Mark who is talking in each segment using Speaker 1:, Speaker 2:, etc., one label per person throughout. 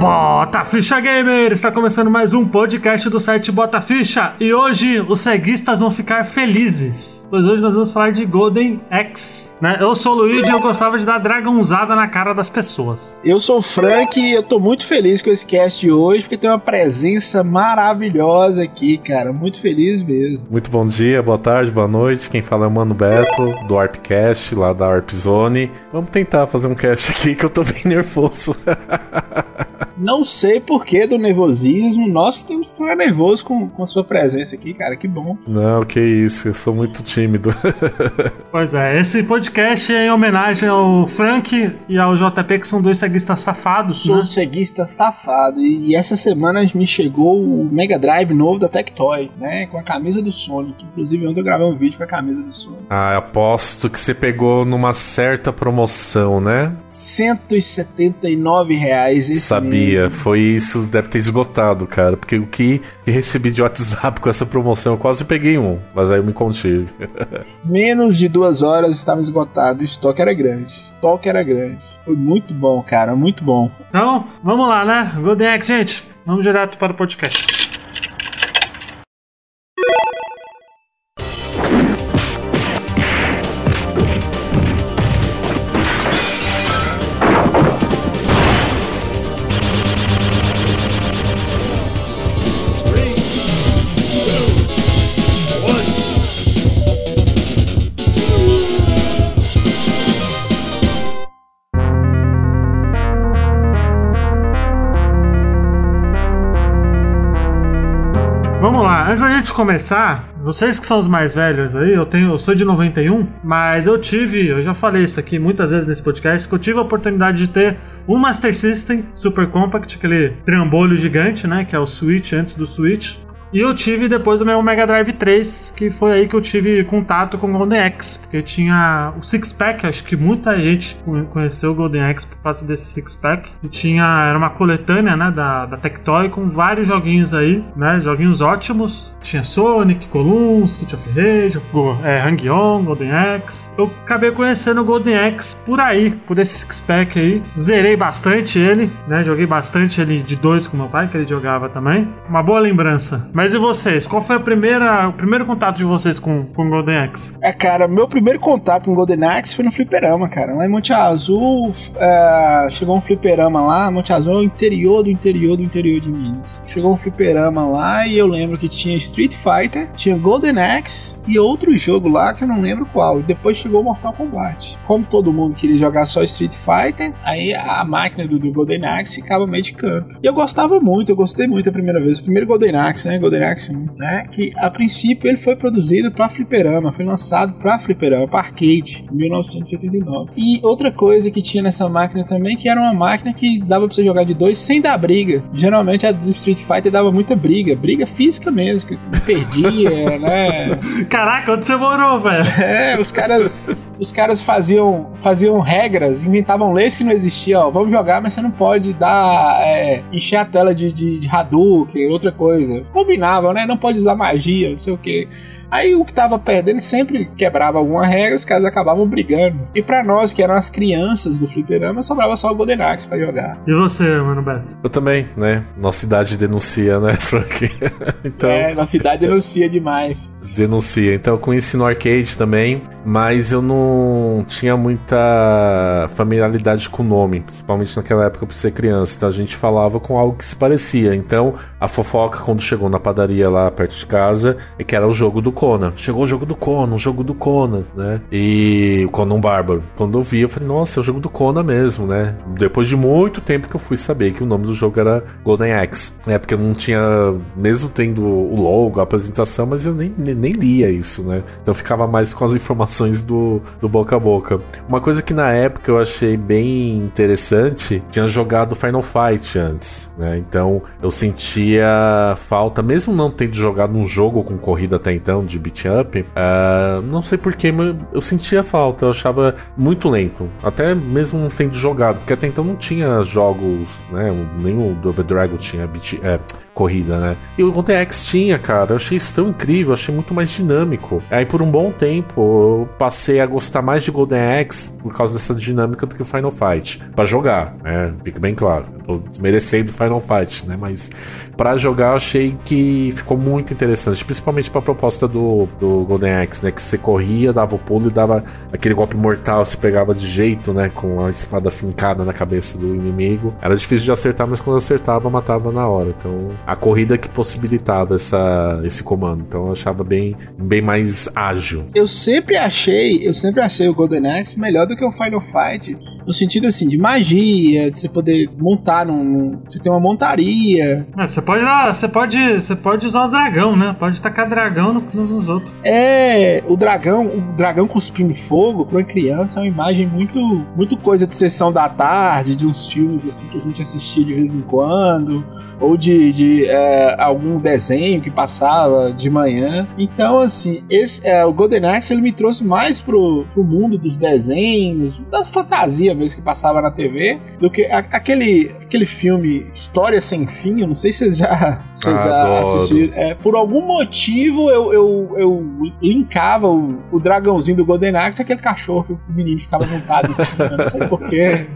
Speaker 1: Bota Ficha Gamer! Está começando mais um podcast do site Bota Ficha e hoje os ceguistas vão ficar felizes, pois hoje nós vamos falar de Golden Axe. Né? Eu sou o Luigi e eu gostava de dar dragãozada na cara das pessoas.
Speaker 2: Eu sou o Frank e eu tô muito feliz com esse cast de hoje porque tem uma presença maravilhosa aqui, cara. Muito feliz mesmo.
Speaker 3: Muito bom dia, boa tarde, boa noite. Quem fala é o Mano Beto, do Arpcast, lá da Arp Zone. Vamos tentar fazer um cast aqui que eu tô bem nervoso.
Speaker 2: Não sei porquê do nervosismo. Nós que temos que estar nervoso com, com a sua presença aqui, cara. Que bom.
Speaker 3: Não, que isso. Eu sou muito tímido.
Speaker 1: pois é, esse podcast é em homenagem ao Frank e ao JP, que são dois ceguistas safados.
Speaker 2: Sou
Speaker 1: né?
Speaker 2: ceguista safado. E essa semana me chegou o Mega Drive novo da Tectoy, né? Com a camisa do Sonic. Inclusive, ontem eu gravei um vídeo com a camisa do Sonic.
Speaker 3: Ah, aposto que você pegou numa certa promoção, né?
Speaker 2: 179 reais esse
Speaker 3: Sabia. Foi isso, deve ter esgotado, cara. Porque o que recebi de WhatsApp com essa promoção, eu quase peguei um, mas aí eu me contive.
Speaker 2: Menos de duas horas estava esgotado. O estoque era grande. O estoque era grande. Foi muito bom, cara. Muito bom.
Speaker 1: Então, vamos lá, né? Golden Axe, gente. Vamos direto para o podcast. Antes da gente começar, vocês que são os mais velhos aí, eu tenho, eu sou de 91, mas eu tive, eu já falei isso aqui muitas vezes nesse podcast, que eu tive a oportunidade de ter um Master System Super Compact, aquele trambolho gigante, né, que é o Switch antes do Switch. E eu tive depois o meu Mega Drive 3, que foi aí que eu tive contato com o Golden Axe, porque tinha o Six Pack, acho que muita gente conheceu o Golden Axe por causa desse Six Pack. E tinha, era uma coletânea, né, da, da Tectoy com vários joguinhos aí, né, joguinhos ótimos. Tinha Sonic, Column, Street of Rage, Go, é, Hang-On, Golden Axe. Eu acabei conhecendo o Golden Axe por aí, por esse Six Pack aí. Zerei bastante ele, né, joguei bastante ele de dois com meu pai, que ele jogava também. Uma boa lembrança. Mas e vocês? Qual foi a primeira, o primeiro contato de vocês com, com Golden Axe?
Speaker 2: É, cara, meu primeiro contato com Golden Axe foi no fliperama, cara. Lá em Monte Azul, é, chegou um fliperama lá. Monte Azul é o interior do interior do interior de Minas. Chegou um fliperama lá e eu lembro que tinha Street Fighter, tinha Golden Axe e outro jogo lá que eu não lembro qual. E depois chegou Mortal Kombat. Como todo mundo queria jogar só Street Fighter, aí a máquina do, do Golden Axe ficava meio de canto. E eu gostava muito, eu gostei muito a primeira vez. O primeiro Golden Axe, né? Golden Axe 1, né? Que a princípio ele foi produzido para fliperama, foi lançado para fliperama, para arcade, em 1979. E outra coisa que tinha nessa máquina também, que era uma máquina que dava pra você jogar de dois sem dar briga. Geralmente a do Street Fighter dava muita briga, briga física mesmo, que perdia, né?
Speaker 1: Caraca, onde você morou, velho?
Speaker 2: É, os caras, os caras faziam, faziam regras, inventavam leis que não existiam. Ó, vamos jogar, mas você não pode dar, é, encher a tela de, de, de Hadouken, outra coisa. Né? Não pode usar magia, não sei o que. Aí o que tava perdendo sempre quebrava alguma regra, os caras acabavam brigando. E para nós, que eram as crianças do fliperama, sobrava só o Golden Axe pra jogar.
Speaker 1: E você, mano Beto?
Speaker 3: Eu também, né? Nossa idade denuncia, né, Frank?
Speaker 2: então, é, nossa idade denuncia demais.
Speaker 3: Denuncia. Então eu conheci no arcade também, mas eu não tinha muita familiaridade com o nome, principalmente naquela época por ser criança. Então a gente falava com algo que se parecia. Então a fofoca, quando chegou na padaria lá perto de casa, é que era o jogo do Conan. Chegou o jogo do Conan, o jogo do Conan, né? E o Conan Bárbaro. Quando eu vi, eu falei, nossa, é o jogo do Conan mesmo, né? Depois de muito tempo que eu fui saber que o nome do jogo era Golden Axe. É, porque eu não tinha, mesmo tendo o logo, a apresentação, mas eu nem, nem, nem lia isso, né? Então ficava mais com as informações do, do boca a boca. Uma coisa que na época eu achei bem interessante, tinha jogado Final Fight antes, né? Então eu sentia falta, mesmo não tendo jogado um jogo com corrida até então, de beat up, uh, não sei porquê, mas eu sentia falta, eu achava muito lento. Até mesmo tendo jogado, porque até então não tinha jogos, né? Nem o Double Dragon tinha beat, é, corrida, né? E o Golden Axe tinha, cara. Eu achei isso tão incrível, achei muito mais dinâmico. Aí por um bom tempo eu passei a gostar mais de Golden Axe por causa dessa dinâmica do que o Final Fight. para jogar, né? Fique bem claro. Eu tô desmerecendo Final Fight, né? Mas para jogar eu achei que ficou muito interessante, principalmente pra proposta do, do Golden Axe, né? Que você corria, dava o pulo e dava aquele golpe mortal, se pegava de jeito, né? Com a espada fincada na cabeça do inimigo. Era difícil de acertar, mas quando acertava, matava na hora. Então, a corrida que possibilitava essa, esse comando. Então, eu achava bem, bem mais ágil.
Speaker 2: Eu sempre achei, eu sempre achei o Golden Axe melhor do que o Final Fight no sentido assim, de magia, de você poder montar num. Você tem uma montaria.
Speaker 1: É, você pode você pode. Você pode usar o dragão, né? Pode tacar dragão no, nos outros.
Speaker 2: É, o dragão, o dragão cuspindo fogo, pra uma criança, é uma imagem muito, muito coisa de sessão da tarde, de uns filmes assim que a gente assistia de vez em quando, ou de, de é, algum desenho que passava de manhã. Então, assim, esse, é, o Golden Axe ele me trouxe mais pro, pro mundo dos desenhos, da fantasia vez que passava na TV, do que a, aquele, aquele filme História Sem Fim, eu não sei se vocês já, vocês ah, já assistiram. É, por algum motivo eu, eu, eu linkava o, o dragãozinho do Golden Axe aquele cachorro que o menino ficava montado em cima, não sei porquê.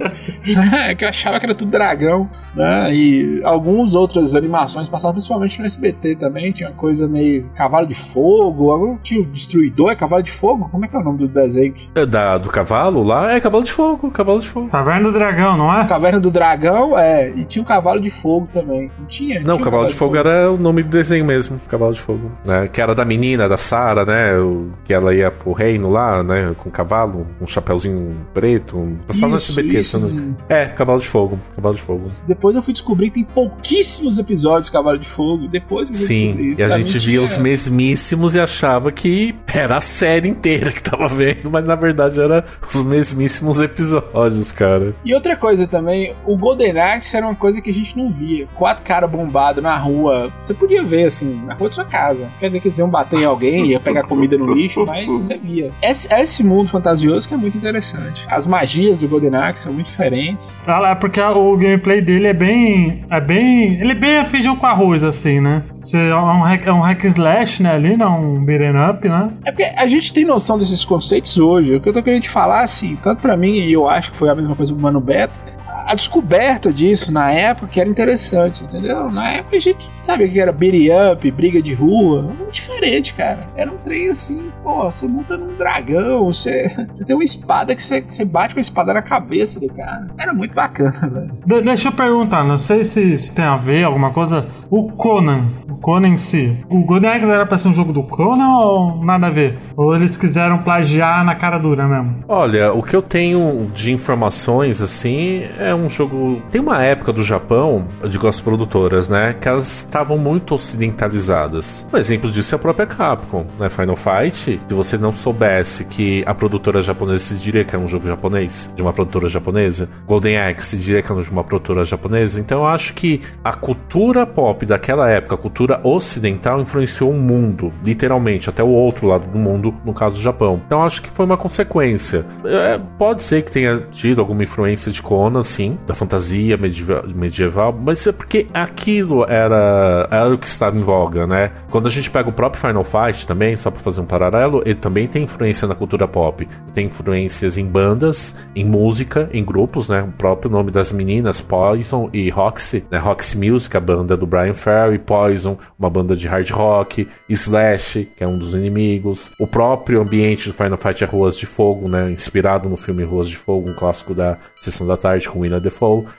Speaker 2: É, que eu achava que era tudo dragão, né? E algumas outras animações passavam principalmente no SBT também, tinha uma coisa meio cavalo de fogo, algo que o destruidor é cavalo de fogo? Como é que é o nome do desenho?
Speaker 3: É da, do cavalo lá? É cavalo de fogo, cavalo de fogo.
Speaker 1: Caverna do Dragão, não é?
Speaker 2: Caverna do Dragão, é. E tinha o cavalo de fogo também. Não tinha?
Speaker 3: Não,
Speaker 2: tinha
Speaker 3: cavalo, de, fogo, fogo era o nome do desenho mesmo. Cavalo de fogo. Né? Que era da menina, da Sara, né? O, que ela ia pro reino lá, né? Com o cavalo, um chapéuzinho preto. Passava isso, no SBT, isso, não... É, Cavalo de Fogo. Cavalo de Fogo.
Speaker 2: Depois eu fui descobrir que tem pouquíssimos episódios de Cavalo de Fogo. Depois eu
Speaker 3: Sim,
Speaker 2: isso.
Speaker 3: e a gente via os mesmíssimos e achava que era a série inteira que tava vendo, mas na verdade era os mesmíssimos episódios, cara.
Speaker 2: E outra coisa também, o Golden Axe era uma coisa que a gente não via. Quatro caras bombados na rua. Você podia ver, assim, na rua da sua casa. Quer dizer que eles iam bater em alguém, ia pegar comida no lixo, mas você via. Esse, esse mundo fantasioso que é muito interessante. As magias do Golden Axe são muito diferentes.
Speaker 1: Ah, é porque o gameplay dele é bem. É bem. Ele é bem feijão com arroz, assim, né? Você, é, um hack, é um hack slash, né? Ali, não um beat'em up, né?
Speaker 2: É porque a gente tem noção desses conceitos hoje. O que eu tô querendo te falar, assim, tanto pra mim, e eu acho que foi a mesma coisa do Mano Beto a descoberta disso na época que era interessante, entendeu? Na época a gente sabia que era beat up, briga de rua, muito diferente, cara. Era um trem assim, pô, você monta num dragão, você, você tem uma espada que você, você bate com a espada na cabeça do cara. Era muito bacana, velho.
Speaker 1: De deixa eu perguntar, não sei se isso tem a ver, alguma coisa. O Conan, o Conan em si. O Golden Axe era pra ser um jogo do Conan ou nada a ver? Ou eles quiseram plagiar na cara dura mesmo?
Speaker 3: Olha, o que eu tenho de informações, assim, é um jogo. Tem uma época do Japão, eu digo as produtoras, né? Que elas estavam muito ocidentalizadas. Um exemplo disso é a própria Capcom, né? Final Fight. Se você não soubesse que a produtora japonesa se diria que é um jogo japonês, de uma produtora japonesa, Golden Axe se diria que é de uma produtora japonesa. Então eu acho que a cultura pop daquela época, a cultura ocidental, influenciou o mundo, literalmente, até o outro lado do mundo, no caso do Japão. Então eu acho que foi uma consequência. É, pode ser que tenha tido alguma influência de Conan, sim da fantasia medieval, medieval, mas é porque aquilo era, era o que estava em voga, né? Quando a gente pega o próprio Final Fight também, só para fazer um paralelo, ele também tem influência na cultura pop. Tem influências em bandas, em música, em grupos, né? O próprio nome das meninas, Poison e Roxy, né? Roxy Music, a banda do Brian Ferry, Poison, uma banda de hard rock, Slash, que é um dos inimigos. O próprio ambiente do Final Fight é Ruas de Fogo, né? Inspirado no filme Ruas de Fogo, um clássico da Sessão da Tarde com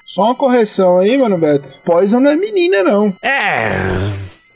Speaker 2: Só uma correção aí, mano, Beto. Poison não é menina, não.
Speaker 3: É.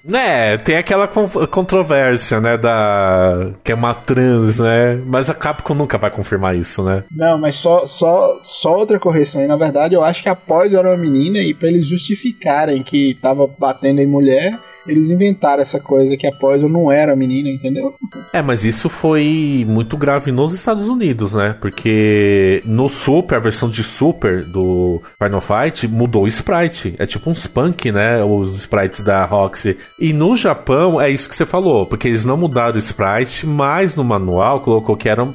Speaker 3: Né, tem aquela controvérsia, né, da... que é uma trans, né, mas a Capcom nunca vai confirmar isso, né.
Speaker 2: Não, mas só, só, só outra correção, e na verdade eu acho que a Poison era uma menina e para eles justificarem que tava batendo em mulher, eles inventaram essa coisa que a Poison não era menina, entendeu?
Speaker 3: É, mas isso foi muito grave nos Estados Unidos, né? Porque no Super, a versão de Super do Final Fight mudou o sprite. É tipo um spunk, né? Os sprites da Roxy. E no Japão é isso que você falou, porque eles não mudaram o sprite, mas no manual colocou que eram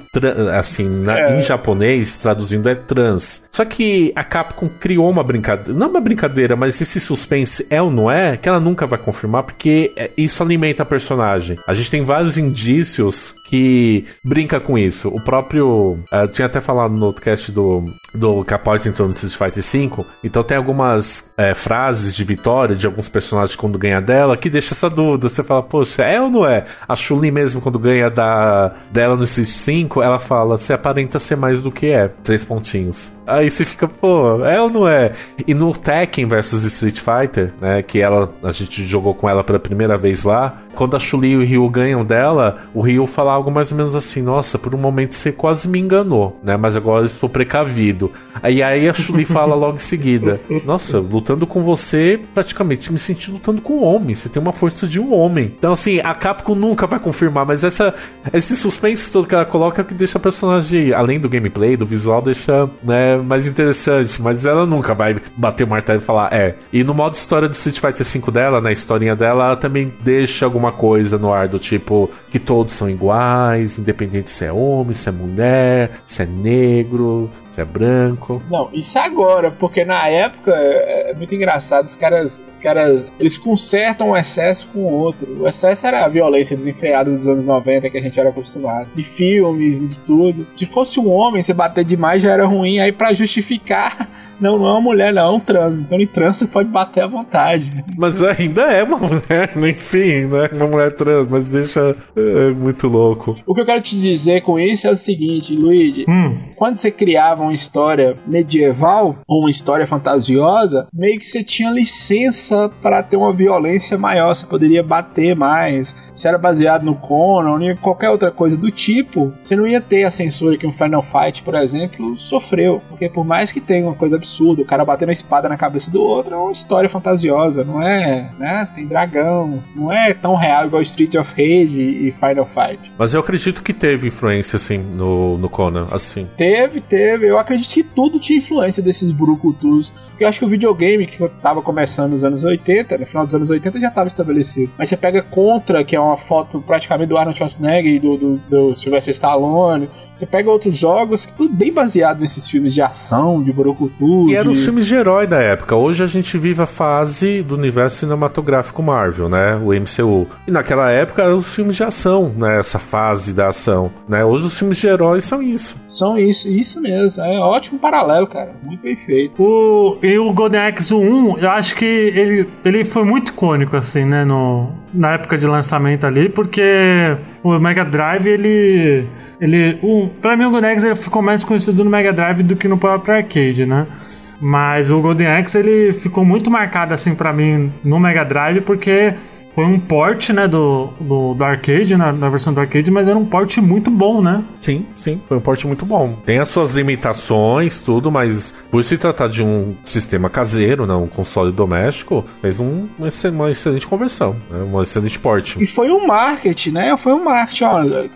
Speaker 3: assim, na, é. em japonês, traduzindo é trans. Só que a Capcom criou uma brincadeira, não uma brincadeira, mas esse suspense é ou não é, que ela nunca vai confirmar, porque é, isso alimenta a personagem. A gente tem vários indícios que brinca com isso. O próprio. Uh, tinha até falado no cast do, do Capote entrou no Street Fighter V. Então tem algumas é, frases de vitória de alguns personagens quando ganha dela que deixa essa dúvida. Você fala, poxa, é ou não é? A Chun-Li mesmo, quando ganha da, dela no Street 5, ela fala: você aparenta ser mais do que é. Três pontinhos. Aí você fica, pô, é ou não é? E no Tekken versus Street Fighter, né? Que ela, a gente jogou com ela pela primeira vez lá. Quando a Chun-Li e o Ryu ganham dela, o Ryu fala algo mais ou menos assim: Nossa, por um momento você quase me enganou, né? Mas agora eu estou precavido. Aí, aí a Chun-Li fala logo em seguida: Nossa, lutando com você, praticamente me senti lutando com um homem. Você tem uma força de um homem. Então, assim, a Capcom nunca vai confirmar, mas essa, esse suspense todo que ela coloca é que deixa a personagem, além do gameplay, do visual, deixa né, mais interessante. Mas ela nunca vai bater o martelo e falar: É. E no modo história do Street Fighter V dela, na historinha dela, ela também deixa alguma coisa no ar do tipo que todos são iguais, independente se é homem, se é mulher, se é negro, se é branco.
Speaker 2: Não, isso agora, porque na época é, é muito engraçado, os caras, os caras, eles consertam um excesso com o outro. O excesso era a violência desenfreada dos anos 90 que a gente era acostumado. De filmes, de tudo. Se fosse um homem, você bater demais já era ruim, aí para justificar não, não é uma mulher, não, é um trans. Então em trans você pode bater à vontade.
Speaker 3: Mas ainda é uma mulher, enfim, né? Uma mulher trans, mas deixa é, muito louco.
Speaker 2: O que eu quero te dizer com isso é o seguinte, Luigi. Hum. Quando você criava uma história medieval ou uma história fantasiosa, meio que você tinha licença para ter uma violência maior. Você poderia bater mais. Se era baseado no Conan ou qualquer outra coisa do tipo, você não ia ter a censura que um Final Fight, por exemplo, sofreu. Porque por mais que tenha uma coisa absurdo, o cara batendo a espada na cabeça do outro é uma história fantasiosa, não é? Né? Tem dragão, não é tão real igual Street of Rage e Final Fight.
Speaker 3: Mas eu acredito que teve influência, assim, no, no Conan, assim.
Speaker 2: Teve, teve. Eu acredito que tudo tinha influência desses brucutus. Eu acho que o videogame que tava começando nos anos 80, no final dos anos 80 já tava estabelecido. Mas você pega Contra, que é uma foto praticamente do Arnold Schwarzenegger e do, do, do Sylvester Stallone. Você pega outros jogos, que tudo bem baseado nesses filmes de ação, de brucutu,
Speaker 3: e eram os filmes de herói da época. Hoje a gente vive a fase do universo cinematográfico Marvel, né? O MCU. E naquela época eram os filmes de ação, né? Essa fase da ação, né? Hoje os filmes de heróis são isso.
Speaker 2: São isso, isso mesmo. É ótimo paralelo, cara. Muito bem feito.
Speaker 1: O, e o Golden Axe 1, eu acho que ele, ele foi muito icônico, assim, né? No, na época de lançamento ali, porque o Mega Drive, ele. ele um, pra mim, o Golden Axe ficou mais conhecido no Mega Drive do que no próprio arcade, né? Mas o Golden Axe ele ficou muito marcado assim para mim no Mega Drive porque foi um port, né, do, do, do arcade, na, na, versão do arcade, mas era um port muito bom, né?
Speaker 3: Sim, sim, foi um port muito bom. Tem as suas limitações, tudo, mas por se tratar de um sistema caseiro, né, um console doméstico, fez um, uma excelente conversão, né, um excelente port.
Speaker 2: E foi um marketing, né? Foi um marketing, olha,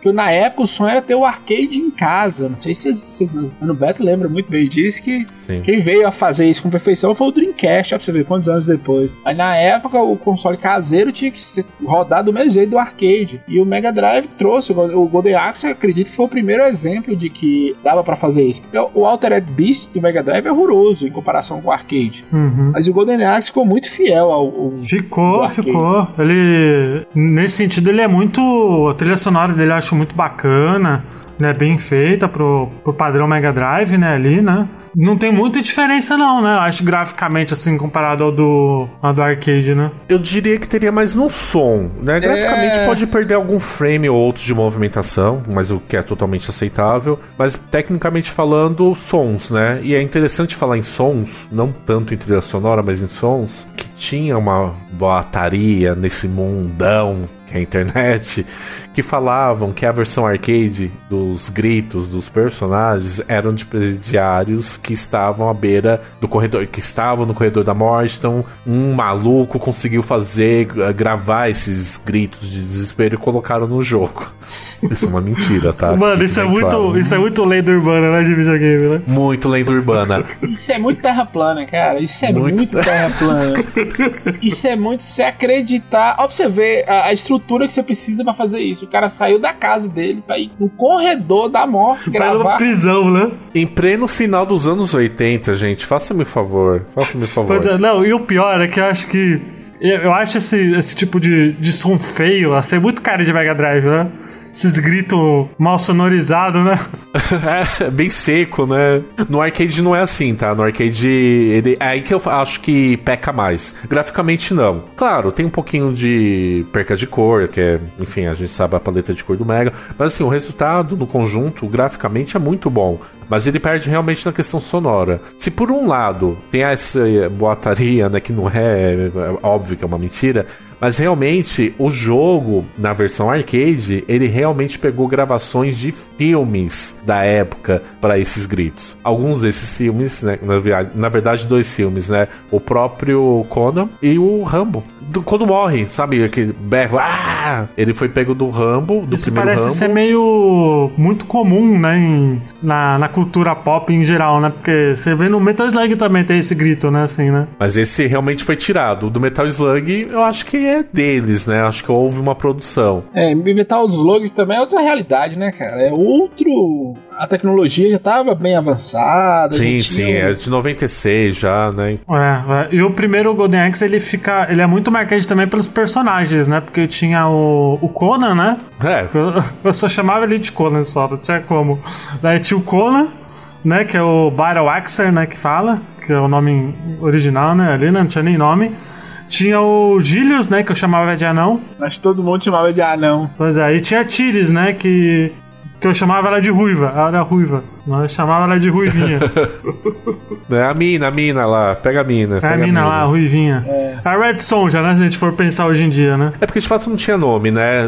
Speaker 2: que na época o sonho era ter o arcade em casa. Não sei se vocês, no Beto lembra muito bem disso que sim. quem veio a fazer isso com perfeição foi o Dreamcast, ó, pra você ver quantos anos depois. Aí na época o console caseiro caseiro tinha que rodado do mesmo jeito do arcade. E o Mega Drive trouxe, o Golden Axe, acredito que foi o primeiro exemplo de que dava para fazer isso. Porque o Altered Beast do Mega Drive é horroroso em comparação com o arcade. Uhum. Mas o Golden Axe ficou muito fiel ao. ao
Speaker 1: ficou, ficou. Ele. Nesse sentido, ele é muito. A trilha sonora dele eu acho muito bacana né, bem feita pro, pro padrão Mega Drive, né, ali, né? Não tem muita diferença não, né? Acho graficamente assim comparado ao do, ao do arcade, né?
Speaker 3: Eu diria que teria mais no som, né? Graficamente é... pode perder algum frame ou outro de movimentação, mas o que é totalmente aceitável, mas tecnicamente falando, sons, né? E é interessante falar em sons, não tanto em trilha sonora, mas em sons, que tinha uma boataria nesse mundão que é a internet, que falavam que a versão arcade dos gritos dos personagens eram de presidiários que estavam à beira do corredor, que estavam no corredor da morte. Então, um maluco conseguiu fazer, eh, gravar esses gritos de desespero e colocaram no jogo. Isso é uma mentira, tá?
Speaker 1: Mano, isso é, muito, claro. isso é muito lenda urbana, né, de videogame, né?
Speaker 3: Muito lenda urbana.
Speaker 2: Isso é muito terra plana, cara. Isso é muito, muito terra plana. isso é muito se acreditar. Ó, pra você ver a, a estrutura que você precisa para fazer isso. O cara saiu da casa dele pra ir no corredor da morte gravar. Vai
Speaker 1: prisão, né?
Speaker 3: Em pleno final dos anos 80, gente. Faça-me favor. Faça-me favor.
Speaker 1: É, não, e o pior é que eu acho que. Eu acho esse, esse tipo de, de som feio a ser muito cara de Mega Drive, né? Esses gritos mal sonorizados, né?
Speaker 3: é, bem seco, né? No arcade não é assim, tá? No arcade, ele, é aí que eu acho que peca mais. Graficamente, não. Claro, tem um pouquinho de perca de cor, que é, enfim, a gente sabe a paleta de cor do Mega. Mas assim, o resultado no conjunto, graficamente, é muito bom. Mas ele perde realmente na questão sonora. Se por um lado tem essa boataria, né, que não é, é óbvio que é uma mentira, mas realmente, o jogo, na versão arcade, ele realmente pegou gravações de filmes da época para esses gritos. Alguns desses filmes, né, na, verdade, dois filmes, né? O próprio Conan e o Rambo. Do, quando morre, sabe? Aquele berro. Ah! Ele foi pego do Rambo, do Isso primeiro
Speaker 1: parece
Speaker 3: Rambo.
Speaker 1: ser meio muito comum, né? Em, na, na cultura pop em geral, né? Porque você vê no Metal Slug também tem esse grito, né? Assim, né?
Speaker 3: Mas esse realmente foi tirado. Do Metal Slug, eu acho que é deles, né? Acho que houve uma produção.
Speaker 2: É, Metal Slug também é outra realidade, né, cara? É outro. A tecnologia já estava bem avançada.
Speaker 3: Sim, sim, é de 96 já, né?
Speaker 1: É, é, e o primeiro Golden Axe ele fica. Ele é muito marcante também pelos personagens, né? Porque tinha o, o Conan, né? É. Eu, eu só chamava ele de Conan só, não tinha como. Daí tinha o Conan né, que é o Battle Axer, né, que fala, que é o nome original, né, ali né, não tinha nem nome. Tinha o Gilius, né? Que eu chamava de anão.
Speaker 2: Mas todo mundo chamava de anão.
Speaker 1: Pois é, e tinha a Tiris, né? Que, que eu chamava ela de ruiva. Ela era ruiva. Nós chamava ela de Ruivinha.
Speaker 3: é a mina, a mina lá. Pega a mina.
Speaker 1: É a mina, a mina lá, a Ruivinha. É. A Red Sonja, né? Se a gente for pensar hoje em dia, né?
Speaker 3: É porque de fato não tinha nome, né?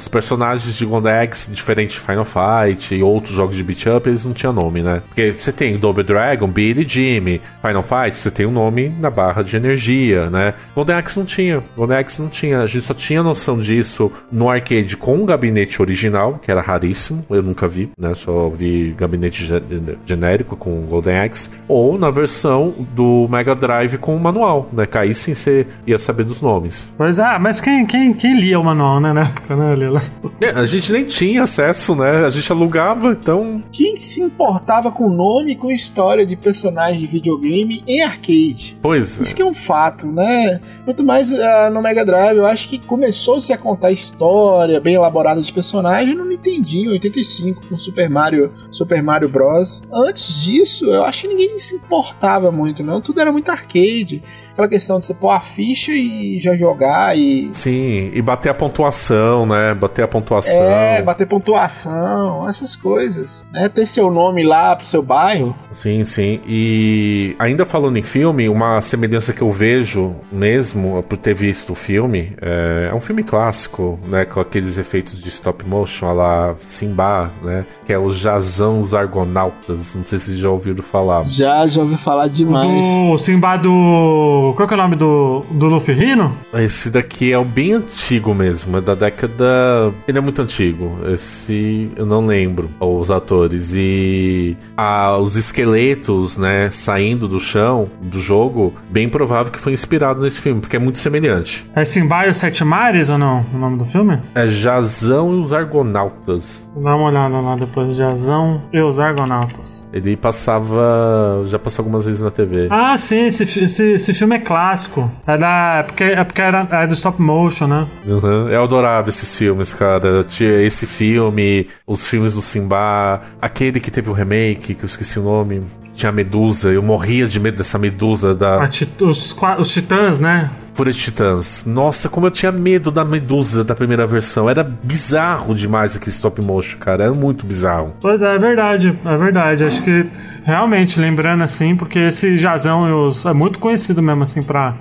Speaker 3: Os personagens de Gondex, diferente de Final Fight e outros jogos de beat up, eles não tinham nome, né? Porque você tem Double Dragon, Billy Jimmy. Final Fight, você tem um nome na barra de energia, né? Gondex não tinha. Gondex não tinha. A gente só tinha noção disso no arcade com o gabinete original, que era raríssimo. Eu nunca vi, né? Só vi gabinete genérico com Golden Axe, ou na versão do Mega Drive com o manual, né? Que aí sim você ia saber dos nomes.
Speaker 1: Pois é, mas quem, quem, quem lia o manual, né, na época, né,
Speaker 3: É, a gente nem tinha acesso, né? A gente alugava, então.
Speaker 2: Quem se importava com nome e com história de personagem de videogame em arcade?
Speaker 3: Pois
Speaker 2: é. Isso que é um fato, né? Muito mais uh, no Mega Drive, eu acho que começou-se a contar história bem elaborada de personagem no Nintendinho 85 com Super Mario Super Mario Bros. Antes disso, eu acho que ninguém se importava muito, não. Tudo era muito arcade aquela questão de você pôr a ficha e já jogar e.
Speaker 3: Sim, e bater a pontuação, né? Bater a pontuação.
Speaker 2: É, bater pontuação, essas coisas. Né? Ter seu nome lá pro seu bairro.
Speaker 3: Sim, sim. E ainda falando em filme, uma semelhança que eu vejo mesmo por ter visto o filme é, é um filme clássico, né? Com aqueles efeitos de stop motion, lá Simba, né? Que é o Jazão os Argonautas. Não sei se vocês já ouviram falar.
Speaker 2: Já, já ouvi falar demais.
Speaker 1: Do Simba do qual que é o nome do, do Luffy Rino?
Speaker 3: Esse daqui é o bem antigo mesmo, é da década. Ele é muito antigo. Esse eu não lembro os atores. E ah, os esqueletos, né, saindo do chão do jogo, bem provável que foi inspirado nesse filme, porque é muito semelhante.
Speaker 1: É Simba os Sete Mares ou não? O nome do filme?
Speaker 3: É Jazão e os Argonautas.
Speaker 1: Dá uma olhada lá depois. Jazão e os Argonautas.
Speaker 3: Ele passava. Já passou algumas vezes na TV.
Speaker 1: Ah, sim, esse, esse, esse filme é clássico. É da. É porque, é porque era, é do stop motion, né?
Speaker 3: Uhum. Eu adorava esses filmes, cara. Tinha esse filme, os filmes do Simba, aquele que teve o remake, que eu esqueci o nome. Tinha a Medusa, eu morria de medo dessa Medusa da.
Speaker 1: Os, os Titãs, né?
Speaker 3: Fúria de Titãs. Nossa, como eu tinha medo da Medusa da primeira versão. Era bizarro demais aquele stop motion, cara. Era muito bizarro.
Speaker 1: Pois é, é verdade. É verdade. Acho que realmente, lembrando assim, porque esse Jazão os, é muito conhecido mesmo, assim, pra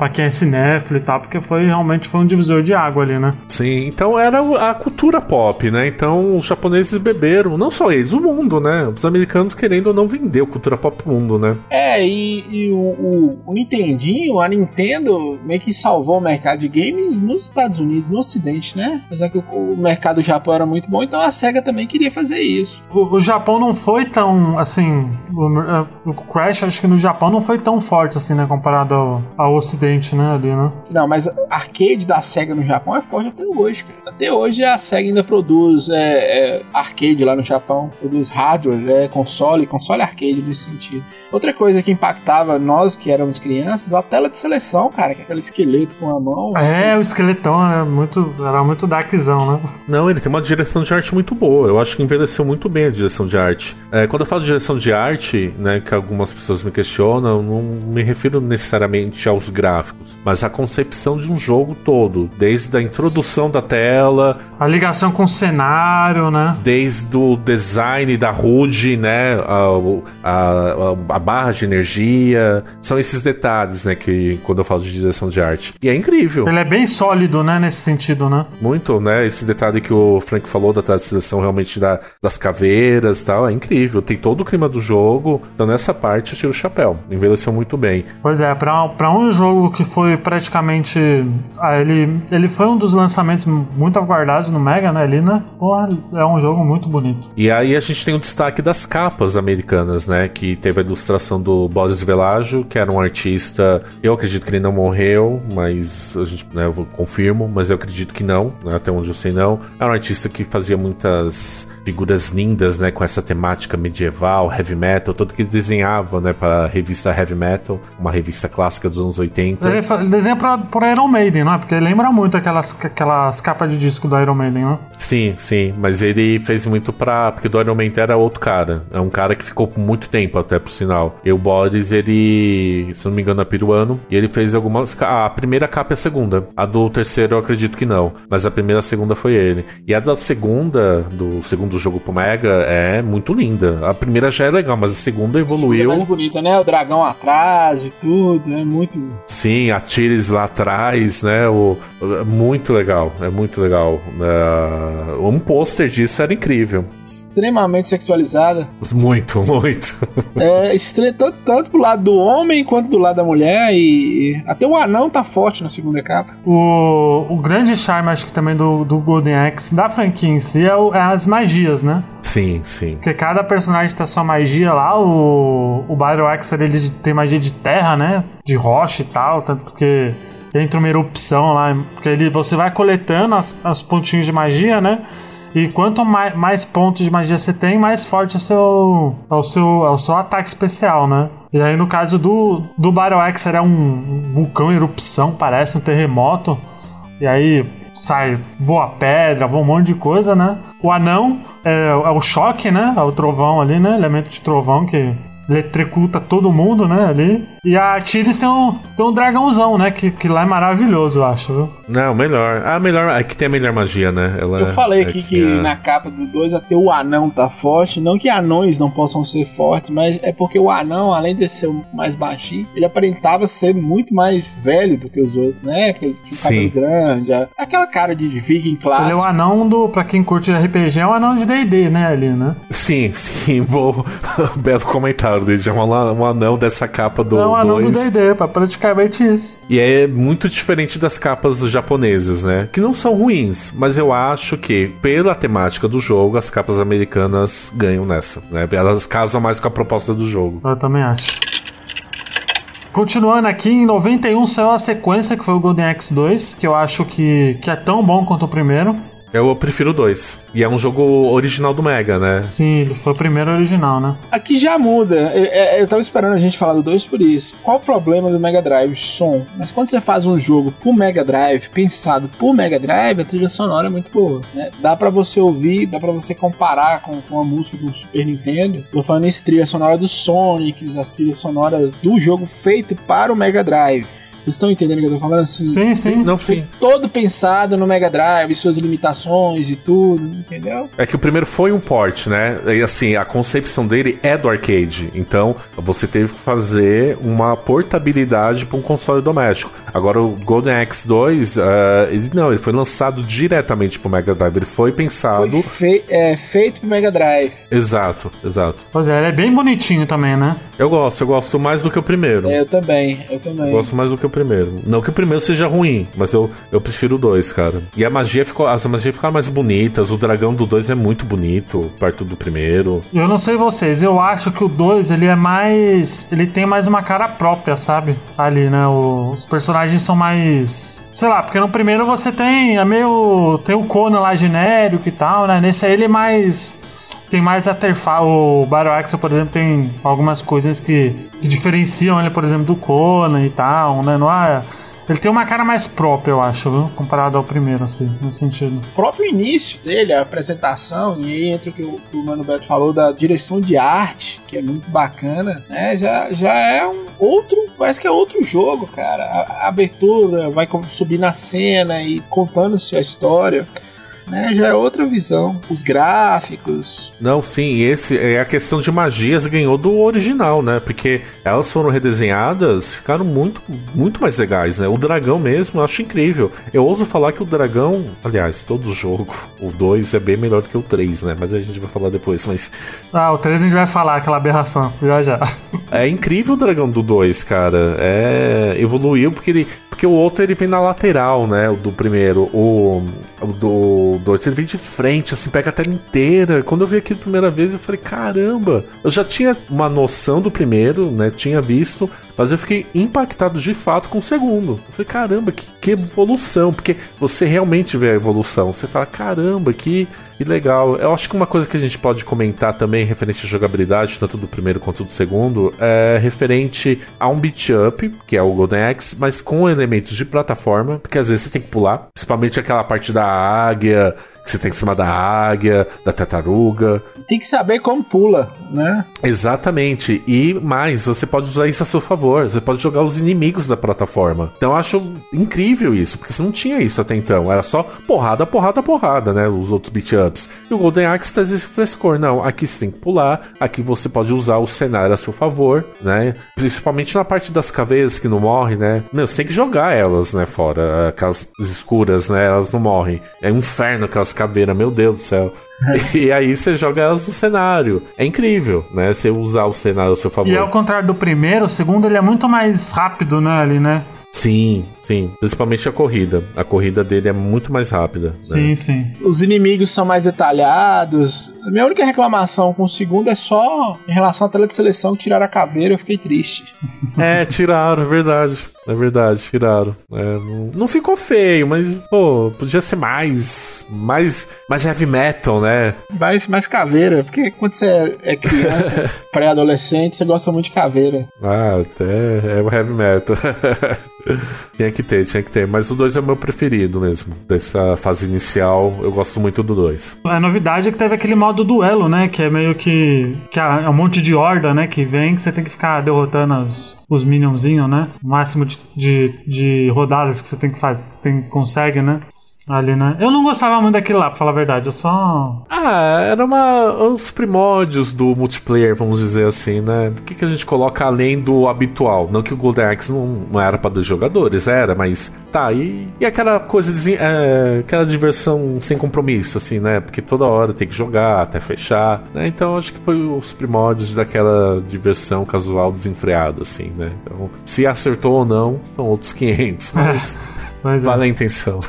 Speaker 1: pra quem é cinéfilo e tal, porque foi realmente foi um divisor de água ali, né?
Speaker 3: Sim, então era a cultura pop, né? Então os japoneses beberam, não só eles, o mundo, né? Os americanos querendo ou não vender a cultura pop mundo, né?
Speaker 2: É, e, e o, o, o, Nintendinho, a Nintendo meio que salvou o mercado de games nos Estados Unidos, no Ocidente, né? Apesar que o, o mercado do Japão era muito bom, então a SEGA também queria fazer isso.
Speaker 1: O, o Japão não foi tão, assim, o, o, Crash acho que no Japão não foi tão forte assim, né? Comparado ao, ao Ocidente, né? Ali, né?
Speaker 2: Não, mas arcade da SEGA no Japão é forte até hoje, cara. Até hoje a SEGA ainda produz é, é, arcade lá no Japão, produz hardware, é, console, console arcade nesse sentido. Outra coisa que impactava nós que éramos crianças, a tela de seleção, cara, que é aquele esqueleto com a mão.
Speaker 1: É, o esqueletão era muito, era muito darkzão, né?
Speaker 3: Não, ele tem uma direção de arte muito boa. Eu acho que envelheceu muito bem a direção de arte. É, quando eu falo de direção de arte, né, que algumas pessoas me questionam, não me refiro necessariamente aos gráficos, mas à concepção de um jogo todo, desde a introdução da tela,
Speaker 1: a ligação com o cenário, né?
Speaker 3: Desde o design da HUD, né, a, a, a, barra de energia, são esses detalhes, né, que quando eu falo de direção de arte. E é incrível.
Speaker 1: Ele é bem sólido, né, nesse sentido, né?
Speaker 3: Muito, né, esse detalhe que o Frank falou da seleção realmente da, das caveiras e tal, é incrível. Tem todo o clima do jogo, então nessa parte eu tiro o chapéu. Envelheceu muito bem.
Speaker 1: Pois é, pra, pra um jogo que foi praticamente... Ah, ele, ele foi um dos lançamentos muito aguardados no Mega, né, ali, né? Porra, é um jogo muito bonito.
Speaker 3: E aí a gente tem o destaque das capas americanas, né? Que teve a ilustração do Boris Velagio, que era um artista. Eu acredito que ele não morreu, mas a gente, né, eu confirmo, mas eu acredito que não, né, até onde eu sei não. Era um artista que fazia muitas figuras lindas, né, com essa temática medieval, heavy metal, todo que ele desenhava, né, para a revista Heavy Metal, uma revista clássica dos anos 80.
Speaker 1: Ele, ele desenha para para Iron Maiden, não é? Porque lembra muito aquelas, aquelas capas de disco do Iron Maiden, né?
Speaker 3: Sim, sim, mas ele fez muito pra. Porque do Iron Man era outro cara. É um cara que ficou por muito tempo, até por sinal. E o Boris, ele, se não me engano, é peruano. E ele fez algumas. Ah, a primeira capa e a segunda. A do terceiro eu acredito que não. Mas a primeira e a segunda foi ele. E a da segunda, do segundo jogo pro Mega, é muito linda. A primeira já é legal, mas a segunda evoluiu. A segunda é
Speaker 2: mais bonita, né? O dragão atrás e tudo. É muito.
Speaker 3: Sim, a Tiris lá atrás, né? O, muito legal. É muito legal. Uh, um pôster disso era incrível.
Speaker 2: Extremamente sexualizada.
Speaker 3: Muito, muito.
Speaker 2: É, estre... tanto, tanto pro lado do homem quanto do lado da mulher. E até o anão tá forte na segunda capa.
Speaker 1: O, o grande charme, acho que também do, do Golden Axe, da franquia em si, é, o, é as magias, né?
Speaker 3: Sim, sim.
Speaker 1: Porque cada personagem tem a sua magia lá. O, o Axe ele tem magia de terra, né? De rocha e tal. Tanto que entra uma erupção lá. Porque ele, você vai coletando as, os pontinhos de magia, né? E quanto mais, mais, pontos de magia você tem, mais forte é o seu, é o seu, é o seu ataque especial, né? E aí no caso do, do Battle Axe é um vulcão erupção, parece um terremoto. E aí sai, voa pedra, voa um monte de coisa, né? O anão é, é o choque, né? É o trovão ali, né? Elemento de trovão que eletricuta todo mundo, né, ali. E a Tiris tem um, tem um dragãozão, né, que, que lá é maravilhoso, eu acho, viu?
Speaker 3: Não, melhor. A melhor, é que tem a melhor magia, né?
Speaker 2: Ela, eu falei é aqui que, que na capa do 2 até o anão tá forte, não que anões não possam ser fortes, mas é porque o anão, além de ser mais baixinho, ele aparentava ser muito mais velho do que os outros, né? Porque ele tinha um cabelo grande, aquela cara de viking clássico.
Speaker 1: Ele é o anão do, pra quem curte RPG, é o anão de D&D, né, ali, né?
Speaker 3: Sim, sim, bom, belo comentário dele, já um, um anão dessa capa do. É
Speaker 1: um anão do DD, praticamente isso.
Speaker 3: E é muito diferente das capas japonesas, né? Que não são ruins, mas eu acho que, pela temática do jogo, as capas americanas ganham nessa, né? Elas casam mais com a proposta do jogo.
Speaker 1: Eu também acho. Continuando aqui, em 91 saiu a sequência que foi o Golden Axe 2, que eu acho que, que é tão bom quanto o primeiro.
Speaker 3: Eu prefiro dois. E é um jogo original do Mega, né?
Speaker 1: Sim, ele foi o primeiro original, né?
Speaker 2: Aqui já muda. Eu, eu, eu tava esperando a gente falar do 2 por isso. Qual o problema do Mega Drive? Som. Mas quando você faz um jogo pro Mega Drive, pensado pro Mega Drive, a trilha sonora é muito boa. Né? Dá para você ouvir, dá para você comparar com, com a música do Super Nintendo. Tô falando isso, trilha sonora do Sonic, as trilhas sonoras do jogo feito para o Mega Drive Vocês estão entendendo o que eu tô falando? Assim,
Speaker 1: Sim, sim.
Speaker 3: Não, sim.
Speaker 2: todo pensado no Mega Drive, suas limitações e tudo, entendeu?
Speaker 3: É que o primeiro foi um port, né? E assim, a concepção dele é do arcade. Então, você teve que fazer uma portabilidade para um console doméstico. Agora, o Golden Axe 2, uh, ele, não, ele foi lançado diretamente pro Mega Drive. Ele foi pensado.
Speaker 2: Foi fei- é, feito pro Mega Drive.
Speaker 3: Exato, exato.
Speaker 1: Pois é, ele é bem bonitinho também, né?
Speaker 3: Eu gosto, eu gosto mais do que o primeiro.
Speaker 2: É, eu também, eu também.
Speaker 3: Eu gosto mais do que o primeiro. Não que o primeiro seja ruim, mas eu, eu prefiro o dois, cara. E a magia ficou. As magias ficaram mais bonitas. O dragão do dois é muito bonito, perto do primeiro.
Speaker 1: Eu não sei vocês, eu acho que o 2 ele é mais. Ele tem mais uma cara própria, sabe? Ali, né? O- os personagens são mais. Sei lá, porque no primeiro você tem. É meio. Tem o Conan lá genérico e tal, né? Nesse aí ele é mais. Tem mais interface. O Axel, por exemplo, tem algumas coisas que, que diferenciam ele, por exemplo, do Conan e tal, né? Não é. Ele tem uma cara mais própria, eu acho, viu? Comparado ao primeiro, assim, nesse sentido.
Speaker 2: O próprio início dele, a apresentação, e aí entra o que o, que o Mano Beto falou da direção de arte, que é muito bacana, né? Já, já é um outro, parece que é outro jogo, cara. A, a abertura vai subir na cena e contando-se a história. Né, já é outra visão. Os gráficos.
Speaker 3: Não, sim, esse é a questão de magias ganhou do original, né? Porque elas foram redesenhadas, ficaram muito, muito mais legais, né? O dragão mesmo, eu acho incrível. Eu ouso falar que o dragão, aliás, todo jogo, o 2 é bem melhor do que o 3, né? Mas a gente vai falar depois, mas
Speaker 1: Ah, o 3 a gente vai falar, aquela aberração, já já.
Speaker 3: é incrível o dragão do 2, cara. É, evoluiu porque ele, porque o outro ele vem na lateral, né? O do primeiro, o, o do 2 ele vem de frente, assim, pega a tela inteira. Quando eu vi aquilo a primeira vez, eu falei, caramba, eu já tinha uma noção do primeiro, né? Tinha visto, mas eu fiquei impactado de fato com o segundo. Eu falei, caramba, que, que evolução, porque você realmente vê a evolução. Você fala, caramba, que, que legal. Eu acho que uma coisa que a gente pode comentar também referente à jogabilidade, tanto do primeiro quanto do segundo, é referente a um beat up, que é o Golden Axe, mas com elementos de plataforma, porque às vezes você tem que pular, principalmente aquela parte da águia, que você tem em cima da águia, da tartaruga.
Speaker 2: Tem que saber como pula, né?
Speaker 3: Exatamente. E mais, você pode usar isso a seu favor. Você pode jogar os inimigos da plataforma. Então eu acho incrível isso, porque você não tinha isso até então. Era só porrada, porrada, porrada, né? Os outros beat ups. E o Golden Axe traz esse frescor. Não, aqui você tem que pular. Aqui você pode usar o cenário a seu favor, né? Principalmente na parte das caveiras que não morrem, né? Meu, você tem que jogar elas, né? Fora. Aquelas escuras, né? Elas não morrem. É um inferno aquelas caveiras, meu Deus do céu. E aí você joga elas no cenário. É incrível, né? Você usar o cenário ao seu favor.
Speaker 1: E ao contrário do primeiro, o segundo ele é muito mais rápido, né, ali, né?
Speaker 3: Sim, sim. Principalmente a corrida. A corrida dele é muito mais rápida. né?
Speaker 1: Sim, sim.
Speaker 2: Os inimigos são mais detalhados. A minha única reclamação com o segundo é só em relação à tela de seleção que tiraram a caveira, eu fiquei triste.
Speaker 3: É, tiraram, é verdade. É verdade, tiraram. É, não, não ficou feio, mas, pô, podia ser mais. Mais, mais heavy metal, né?
Speaker 2: Mais, mais caveira, porque quando você é criança, pré-adolescente, você gosta muito de caveira.
Speaker 3: Ah, até é o heavy metal. tinha que ter, tinha que ter. Mas o 2 é o meu preferido mesmo. Dessa fase inicial, eu gosto muito do 2.
Speaker 1: A novidade é que teve aquele modo duelo, né? Que é meio que. que é um monte de horda, né? Que vem que você tem que ficar derrotando os, os minionzinhos, né? O máximo de, de, de rodadas que você tem que fazer. Tem, consegue, né? Ali, né? Eu não gostava muito daquele lá, pra falar a verdade. Eu só.
Speaker 3: Ah, era uma. os primórdios do multiplayer, vamos dizer assim, né? O que, que a gente coloca além do habitual? Não que o Golden Axe não, não era para dois jogadores, era, mas tá, e, e aquela coisa, de, é, aquela diversão sem compromisso, assim, né? Porque toda hora tem que jogar até fechar, né? Então acho que foi os primórdios daquela diversão casual desenfreada, assim, né? Então, se acertou ou não, são outros 500, mas
Speaker 1: Pois é.
Speaker 3: vale a intenção.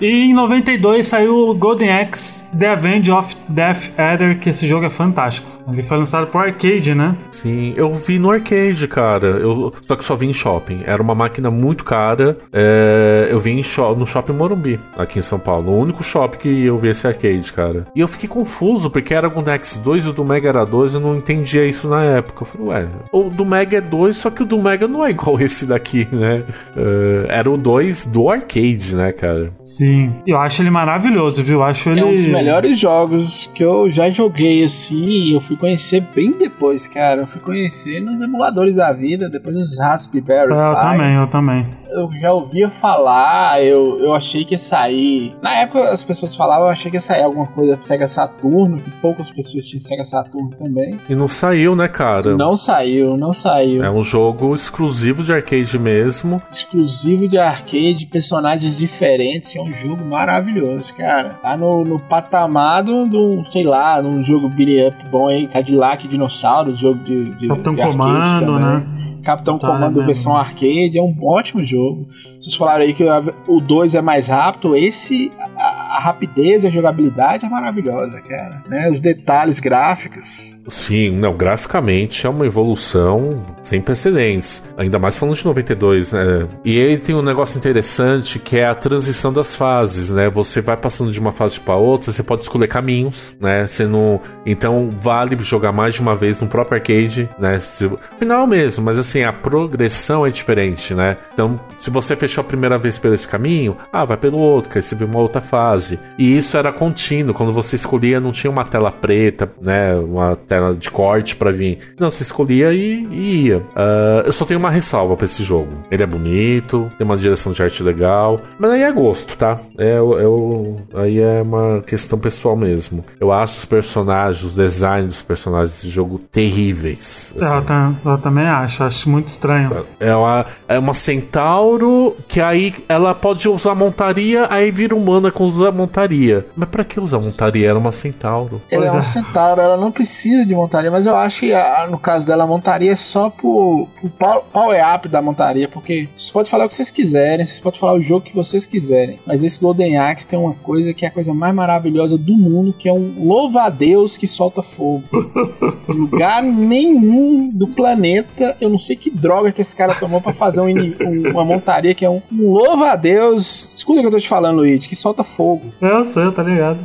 Speaker 1: E em 92 saiu o Golden Axe The Avenge of Death Adder, que esse jogo é fantástico. Ele foi lançado pro arcade, né?
Speaker 3: Sim, eu vi no arcade, cara. Eu, só que só vi em shopping. Era uma máquina muito cara. É, eu vi em sho- no shopping Morumbi, aqui em São Paulo. O único shopping que eu vi esse arcade, cara. E eu fiquei confuso, porque era o Dex 2 e o do Mega era 2. Eu não entendia isso na época. Eu falei, ué, o do Mega é 2, só que o do Mega não é igual esse daqui, né? É, era o 2 do arcade, né, cara?
Speaker 1: Sim. Sim. Eu acho ele maravilhoso, viu? Eu acho ele.
Speaker 2: É um dos melhores jogos que eu já joguei assim. E eu fui conhecer bem depois, cara. Eu fui conhecer nos emuladores da vida, depois nos Raspberry.
Speaker 1: É, eu também, eu também
Speaker 2: eu já ouvia falar, eu, eu achei que ia sair. Na época as pessoas falavam, eu achei que ia sair alguma coisa pro Sega Saturno, que poucas pessoas tinham Sega Saturno também.
Speaker 3: E não saiu, né, cara?
Speaker 2: Não saiu, não saiu.
Speaker 3: É um jogo exclusivo de arcade mesmo.
Speaker 2: Exclusivo de arcade, personagens diferentes, é um jogo maravilhoso, cara. Tá no, no patamar do, sei lá, num jogo beat up bom aí, Cadillac Dinossauros, jogo de, de,
Speaker 1: Capitão de Comando, né?
Speaker 2: Capitão tá, Comando é versão arcade, é um ótimo jogo. Vocês falaram aí que o 2 é mais rápido, esse, a, rapidez e a jogabilidade é maravilhosa, cara. Né? Os detalhes gráficos.
Speaker 3: Sim, não, graficamente é uma evolução sem precedentes. Ainda mais falando de 92, né? E ele tem um negócio interessante que é a transição das fases, né? Você vai passando de uma fase para outra, você pode escolher caminhos, né? Você não. Então vale jogar mais de uma vez no próprio arcade, né? Final mesmo, mas assim, a progressão é diferente, né? Então, se você fechou a primeira vez pelo esse caminho, ah, vai pelo outro, que aí você vê uma outra fase. E isso era contínuo, quando você escolhia, não tinha uma tela preta, né? Uma tela de corte para vir. Não, você escolhia e, e ia. Uh, eu só tenho uma ressalva para esse jogo. Ele é bonito, tem uma direção de arte legal, mas aí é gosto, tá? É, é, aí é uma questão pessoal mesmo. Eu acho os personagens, os designs dos personagens desse jogo terríveis.
Speaker 1: Assim. Eu, eu, também acho, acho muito estranho.
Speaker 3: É uma, é uma centauro que aí ela pode usar montaria, aí vira humana com usar montaria. Mas pra que usar montaria? Era uma centauro.
Speaker 2: Ela é uma é. centauro, ela não precisa de montaria, mas eu acho que a, no caso dela a montaria é só pro, pro power-up da montaria, porque vocês podem falar o que vocês quiserem, vocês podem falar o jogo que vocês quiserem, mas esse Golden Axe tem uma coisa que é a coisa mais maravilhosa do mundo, que é um louva-a-Deus que solta fogo. Lugar nenhum do planeta, eu não sei que droga que esse cara tomou para fazer um, um, uma montaria que é um, um louva-a-Deus. Escuta o que eu tô te falando, Luigi, que solta fogo.
Speaker 1: Eu sei, tá ligado.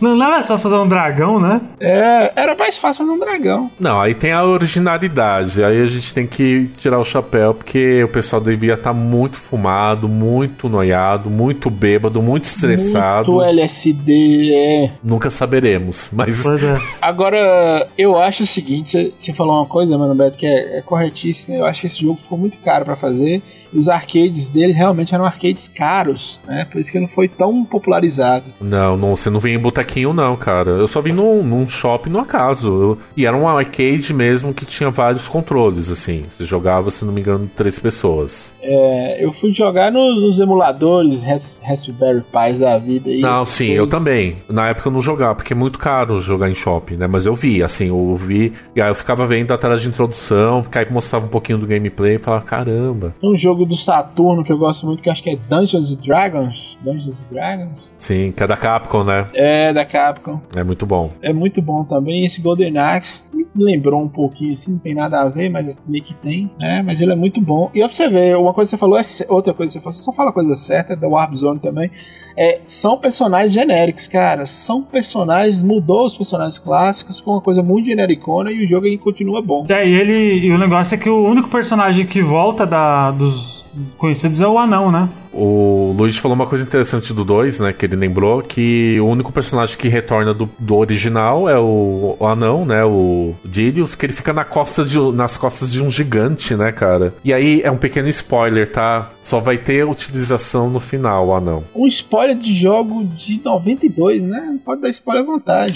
Speaker 1: Não, não é só fazer um dragão, né?
Speaker 2: É, era mais fácil fazer um dragão.
Speaker 3: Não, aí tem a originalidade. Aí a gente tem que tirar o chapéu, porque o pessoal devia estar tá muito fumado, muito noiado, muito bêbado, muito estressado.
Speaker 2: Muito LSD, é.
Speaker 3: Nunca saberemos, mas.
Speaker 2: É. Agora, eu acho o seguinte: você falou uma coisa, mano, Beto, que é, é corretíssima. Eu acho que esse jogo ficou muito caro para fazer os arcades dele realmente eram arcades caros, né? Por isso que não foi tão popularizado.
Speaker 3: Não, não você não vem em botequinho, não, cara. Eu só vi num, num shopping no acaso. Eu, e era um arcade mesmo que tinha vários controles, assim. Você jogava, se não me engano, três pessoas.
Speaker 2: É, eu fui jogar no, nos emuladores Raspberry Pis da vida.
Speaker 3: não, sim, coisas. eu também. Na época eu não jogava, porque é muito caro jogar em shopping, né? Mas eu vi, assim, eu vi. E aí eu ficava vendo a tela de introdução, que aí mostrava um pouquinho do gameplay e falava, caramba.
Speaker 2: Um jogo jogo do Saturno que eu gosto muito, que acho que é Dungeons Dragons. Dungeons Dragons?
Speaker 3: Sim, que é da Capcom, né?
Speaker 2: É, da Capcom.
Speaker 3: É muito bom.
Speaker 2: É muito bom também. Esse Golden Axe lembrou um pouquinho assim, não tem nada a ver, mas meio que tem, né? Mas ele é muito bom. E ver, uma coisa que você falou é outra coisa que você falou, você só fala coisa certa, é da Warp Zone também. É, são personagens genéricos, cara. São personagens, mudou os personagens clássicos, ficou uma coisa muito genericona e o jogo continua bom.
Speaker 1: É, e ele. E o negócio é que o único personagem que volta da, dos conhecidos é o anão, né?
Speaker 3: O Luigi falou uma coisa interessante do 2, né? Que ele lembrou que o único personagem que retorna do, do original é o, o, anão, né? O Dilius, que ele fica na costa de, nas costas de um gigante, né, cara? E aí é um pequeno spoiler, tá? Só vai ter utilização no final, o anão.
Speaker 2: Um spoiler de jogo de 92, né? Não pode dar spoiler à vontade.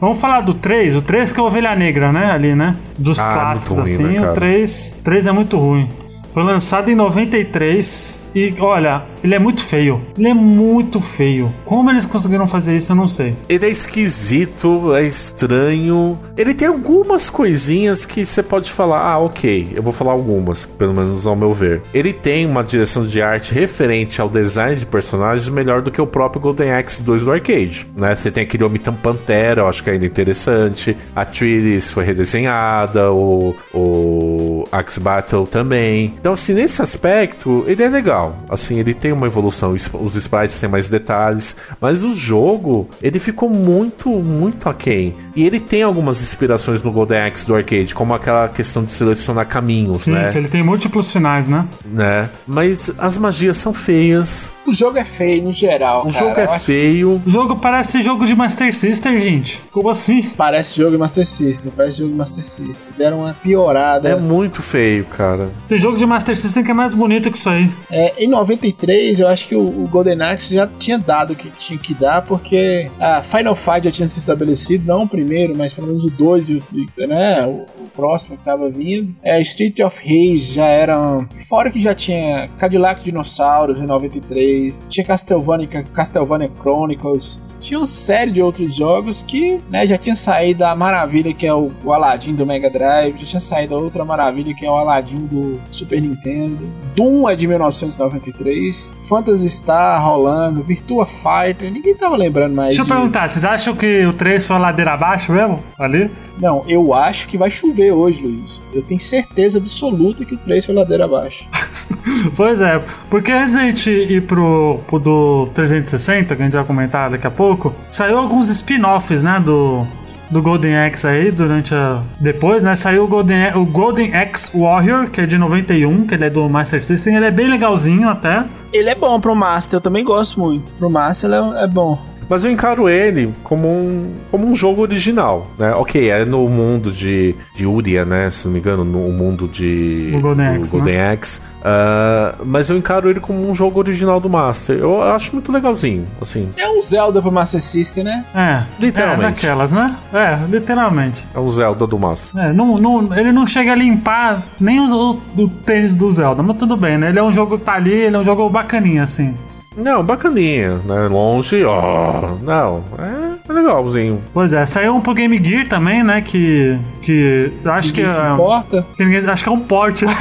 Speaker 1: Vamos falar do 3. O 3 que é a ovelha negra, né? Ali, né? Dos ah, clássicos, ruim, assim. Né, o 3, 3 é muito ruim. Foi lançado em 93 e olha, ele é muito feio. Ele é muito feio. Como eles conseguiram fazer isso, eu não sei.
Speaker 3: Ele é esquisito, é estranho. Ele tem algumas coisinhas que você pode falar, ah, ok, eu vou falar algumas, pelo menos ao meu ver. Ele tem uma direção de arte referente ao design de personagens melhor do que o próprio Golden Axe 2 do arcade, né? Você tem aquele Homem Pantera, eu acho que é ainda interessante. A Trillis foi redesenhada, o, o Axe Battle também. Então, assim, nesse aspecto, ele é legal. Assim, ele tem uma evolução. Os sprites têm mais detalhes. Mas o jogo, ele ficou muito, muito aquém. E ele tem algumas inspirações no Golden Axe do arcade, como aquela questão de selecionar caminhos,
Speaker 1: Sim,
Speaker 3: né?
Speaker 1: ele tem múltiplos finais, né?
Speaker 3: né? Mas as magias são feias.
Speaker 2: O jogo é feio no geral.
Speaker 3: O
Speaker 2: cara.
Speaker 3: jogo é feio.
Speaker 1: O jogo parece jogo de Master System, gente. Como assim?
Speaker 2: Parece jogo de Master System, parece jogo de Master System. Deram uma piorada.
Speaker 3: É muito feio, cara.
Speaker 1: Tem jogo de Master System que é mais bonito que isso aí.
Speaker 2: É, em 93, eu acho que o, o Golden Axe já tinha dado o que tinha que dar, porque a Final Fight já tinha se estabelecido, não o primeiro, mas pelo menos o 2 e o, né, o, o próximo que tava vindo. É, Street of Rage já era. um- Fora que já tinha Cadillac Dinossauros em 93, tinha Castlevania, Castlevania Chronicles, tinha uma série de outros jogos que né, já tinha saído a maravilha que é o, o Aladdin do Mega Drive, já tinha saído a outra maravilha que é o Aladdin do Super Nintendo. Doom é de 1993, Phantasy Star rolando, Virtua Fighter, ninguém tava lembrando mais.
Speaker 1: Deixa eu
Speaker 2: de-
Speaker 1: perguntar, vocês acham que o 3 foi a ladeira abaixo mesmo? Ali?
Speaker 2: Não, eu acho que vai chover hoje, Luiz. Eu tenho certeza absoluta que o 3 foi ladeira abaixo.
Speaker 1: Pois é, porque antes da gente ir pro, pro do 360, que a gente vai comentar daqui a pouco, saiu alguns spin-offs, né, do, do Golden Axe aí, durante a... Depois, né, saiu o Golden, o Golden Axe Warrior, que é de 91, que ele é do Master System, ele é bem legalzinho até.
Speaker 2: Ele é bom pro Master, eu também gosto muito. Pro Master ele é, é bom.
Speaker 3: Mas eu encaro ele como um, como um jogo original, né? Ok, é no mundo de, de Uria, né? Se não me engano, no mundo de...
Speaker 1: O Golden Axe,
Speaker 3: Golden Axe. Ah, mas eu encaro ele como um jogo original do Master. Eu acho muito legalzinho, assim.
Speaker 2: É um Zelda pro Master System, né?
Speaker 1: É,
Speaker 3: Literalmente.
Speaker 1: É, daquelas, né? É, literalmente.
Speaker 3: É um Zelda do Master.
Speaker 1: É, não, não, ele não chega a limpar nem o, o, o tênis do Zelda, mas tudo bem, né? Ele é um jogo que tá ali, ele é um jogo bacaninha, assim.
Speaker 3: Não, bacaninha, né? Longe, ó. não, é, é legalzinho.
Speaker 1: Pois é, saiu um pro Game Gear também, né? Que. Que. Acho que
Speaker 2: se
Speaker 1: é.
Speaker 2: importa.
Speaker 1: que ninguém- acho que é um porte, né?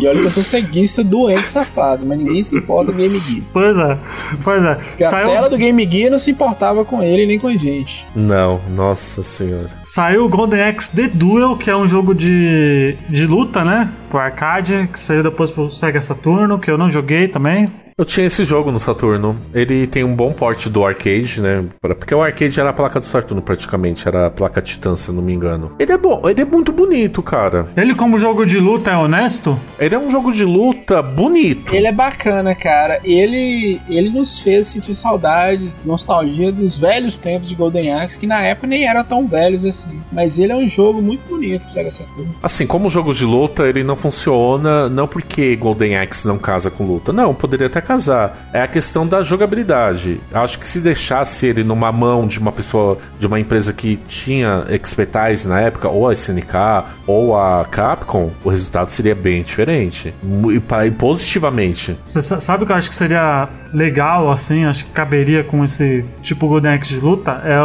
Speaker 2: E olha que eu sou ceguista doente safado, mas ninguém se importa com o Game Gear.
Speaker 1: pois é, pois é.
Speaker 2: Porque a
Speaker 1: Saiu,
Speaker 2: tela do Game Gear não se importava com ele nem com a gente.
Speaker 3: Não, nossa senhora.
Speaker 1: saiu o Golden Axe The Duel, que é um jogo de, de luta, né? Pro arcade, que saiu depois pro Sega Saturno, que eu não joguei também.
Speaker 3: Eu tinha esse jogo no Saturno. Ele tem um bom porte do arcade, né? Porque o arcade era a placa do Saturno, praticamente. Era a placa Titan, se eu não me engano. Ele é bom, ele é muito bonito, cara.
Speaker 1: Ele, como jogo de luta, é honesto?
Speaker 3: Ele é um jogo de luta bonito.
Speaker 2: Ele é bacana, cara. Ele, ele nos fez sentir saudade, nostalgia dos velhos tempos de Golden Axe, que na época nem eram tão velhos assim. Mas ele é um jogo muito bonito pro Sega Saturn.
Speaker 3: Assim, como jogo de luta, ele não funciona, não porque Golden Axe não casa com luta. Não, poderia até casar. É a questão da jogabilidade. Acho que se deixasse ele numa mão de uma pessoa, de uma empresa que tinha expertise na época, ou a SNK, ou a Capcom, o resultado seria bem diferente. E, positivamente.
Speaker 1: Você sa- sabe o que eu acho que seria legal, assim, acho que caberia com esse tipo Axe de luta? É,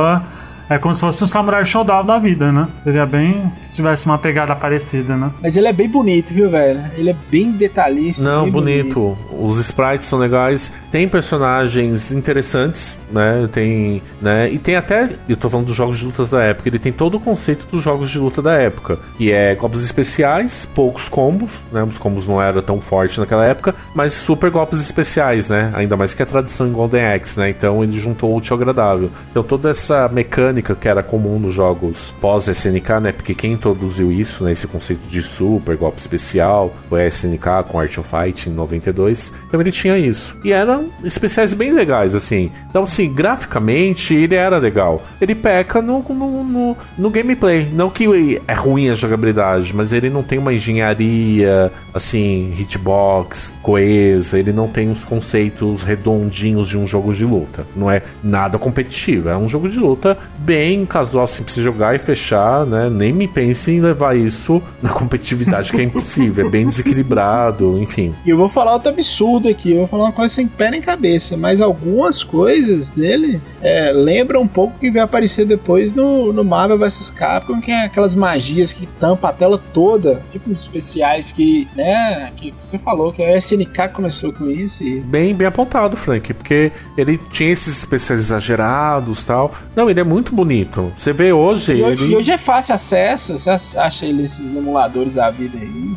Speaker 1: é como se fosse um Samurai Showdown da vida, né? Seria bem se tivesse uma pegada parecida, né?
Speaker 2: Mas ele é bem bonito, viu, velho? Ele é bem detalhista.
Speaker 3: Não,
Speaker 2: bem
Speaker 3: bonito. Os sprites são legais. Tem personagens interessantes, né? Tem, né? E tem até, eu tô falando dos jogos de lutas da época, ele tem todo o conceito dos jogos de luta da época, que é golpes especiais, poucos combos, né? Os combos não eram tão fortes naquela época, mas super golpes especiais, né? Ainda mais que a tradição em Golden Axe, né? Então ele juntou o útil ao agradável. Então toda essa mecânica que era comum nos jogos pós-SNK, né? Porque quem introduziu isso, né? Esse conceito de super golpe especial, foi a SNK com Art of Fight em 92. Então ele tinha isso. E eram especiais bem legais, assim. Então, assim, graficamente ele era legal. Ele peca no, no, no, no gameplay. Não que é ruim a jogabilidade, mas ele não tem uma engenharia, assim, hitbox, coesa. Ele não tem os conceitos redondinhos de um jogo de luta. Não é nada competitivo. É um jogo de luta bem casual, assim, pra você jogar e fechar, né? Nem me pense em levar isso na competitividade, que é impossível. É bem desequilibrado, enfim.
Speaker 2: E eu vou falar outro absurdo aqui, eu vou falar uma coisa sem pé nem cabeça, mas algumas coisas dele é, lembram um pouco que vai aparecer depois no, no Marvel vs Capcom, que é aquelas magias que tampa a tela toda, tipo os especiais que, né, que você falou que a SNK começou com isso e
Speaker 3: Bem, bem apontado, Frank, porque ele tinha esses especiais exagerados tal. Não, ele é muito muito bonito. Você vê hoje.
Speaker 2: E hoje,
Speaker 3: ele...
Speaker 2: hoje é fácil acesso, você acha ele nesses emuladores da vida aí.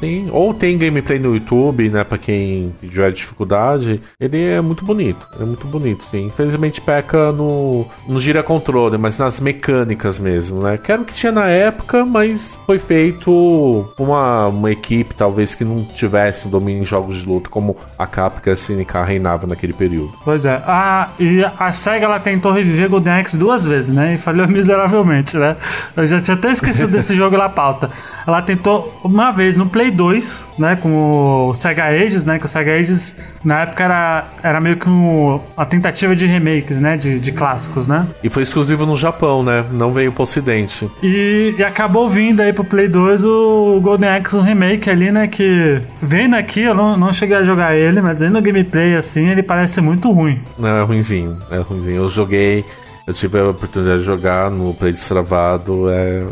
Speaker 3: Sim. Ou tem gameplay no YouTube, né? Pra quem tiver dificuldade. Ele é muito bonito. É muito bonito, sim. Infelizmente peca no, no gira controle, mas nas mecânicas mesmo, né? Que era o que tinha na época, mas foi feito uma, uma equipe, talvez, que não tivesse um domínio em jogos de luta, como a Capcom e a SNK reinava naquele período.
Speaker 1: Pois é. A, e a SEGA ela tentou reviver Golden Axe duas vezes, né? E falhou miseravelmente, né? Eu já tinha até esquecido desse jogo na pauta. Ela tentou uma vez no Play 2, né, com o Sega Ages, né, que o Sega Ages na época era, era meio que um, uma tentativa de remakes, né, de, de clássicos, né?
Speaker 3: E foi exclusivo no Japão, né? Não veio pro ocidente.
Speaker 1: E, e acabou vindo aí pro Play 2 o Golden Axe, um remake ali, né, que vendo aqui, eu não, não cheguei a jogar ele, mas vendo o gameplay assim, ele parece muito ruim.
Speaker 3: Não, é ruimzinho, é ruimzinho. Eu joguei eu tive a oportunidade de jogar no Play destravado. É...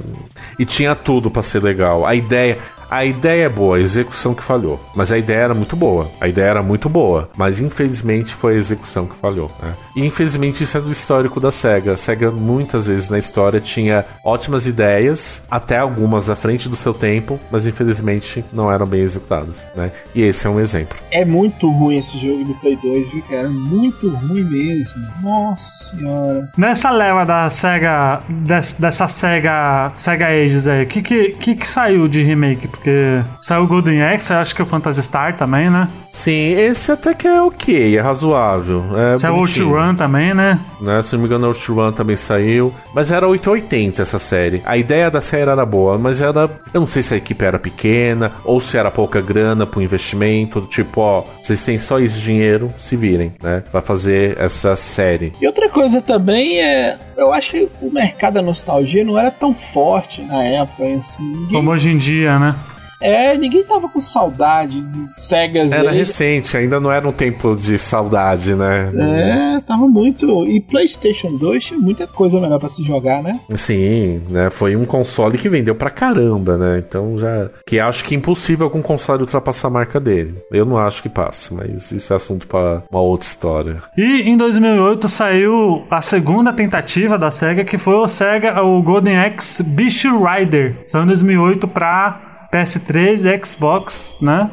Speaker 3: E tinha tudo para ser legal. A ideia. A ideia é boa, a execução que falhou. Mas a ideia era muito boa. A ideia era muito boa. Mas infelizmente foi a execução que falhou. Né? E infelizmente isso é do histórico da SEGA. A SEGA muitas vezes na história tinha ótimas ideias, até algumas à frente do seu tempo, mas infelizmente não eram bem executadas. Né? E esse é um exemplo.
Speaker 2: É muito ruim esse jogo do Play 2, viu, cara? Muito ruim mesmo. Nossa senhora.
Speaker 1: Nessa leva da SEGA, des, dessa SEGA, SEGA Ages aí, o que, que, que, que saiu de remake? Porque saiu o Golden Axe, acho que o Phantasy Star também, né?
Speaker 3: Sim, esse até que é ok, é razoável. É
Speaker 1: saiu o
Speaker 3: bonitinho.
Speaker 1: Outrun também, né?
Speaker 3: né? Se não me engano, o Outrun também saiu. Mas era 880 essa série. A ideia da série era boa, mas era. Eu não sei se a equipe era pequena ou se era pouca grana pro investimento. Tipo, ó, vocês têm só esse dinheiro, se virem, né? Pra fazer essa série.
Speaker 2: E outra coisa também é. Eu acho que o mercado da nostalgia não era tão forte na época, assim. Ninguém,
Speaker 1: Como hoje em dia, né?
Speaker 2: É, ninguém tava com saudade de Segas
Speaker 3: Era
Speaker 2: aí.
Speaker 3: recente, ainda não era um tempo de saudade, né?
Speaker 2: É, tava muito. E PlayStation 2 tinha muita coisa melhor pra se jogar, né?
Speaker 3: Sim, né? Foi um console que vendeu pra caramba, né? Então já. Que acho que é impossível algum console ultrapassar a marca dele. Eu não acho que passa, mas isso é assunto pra uma outra história.
Speaker 1: E em 2008 saiu a segunda tentativa da SEGA, que foi o SEGA, o Golden Axe Beast Rider. Saiu em 2008 pra PS3 e Xbox, né?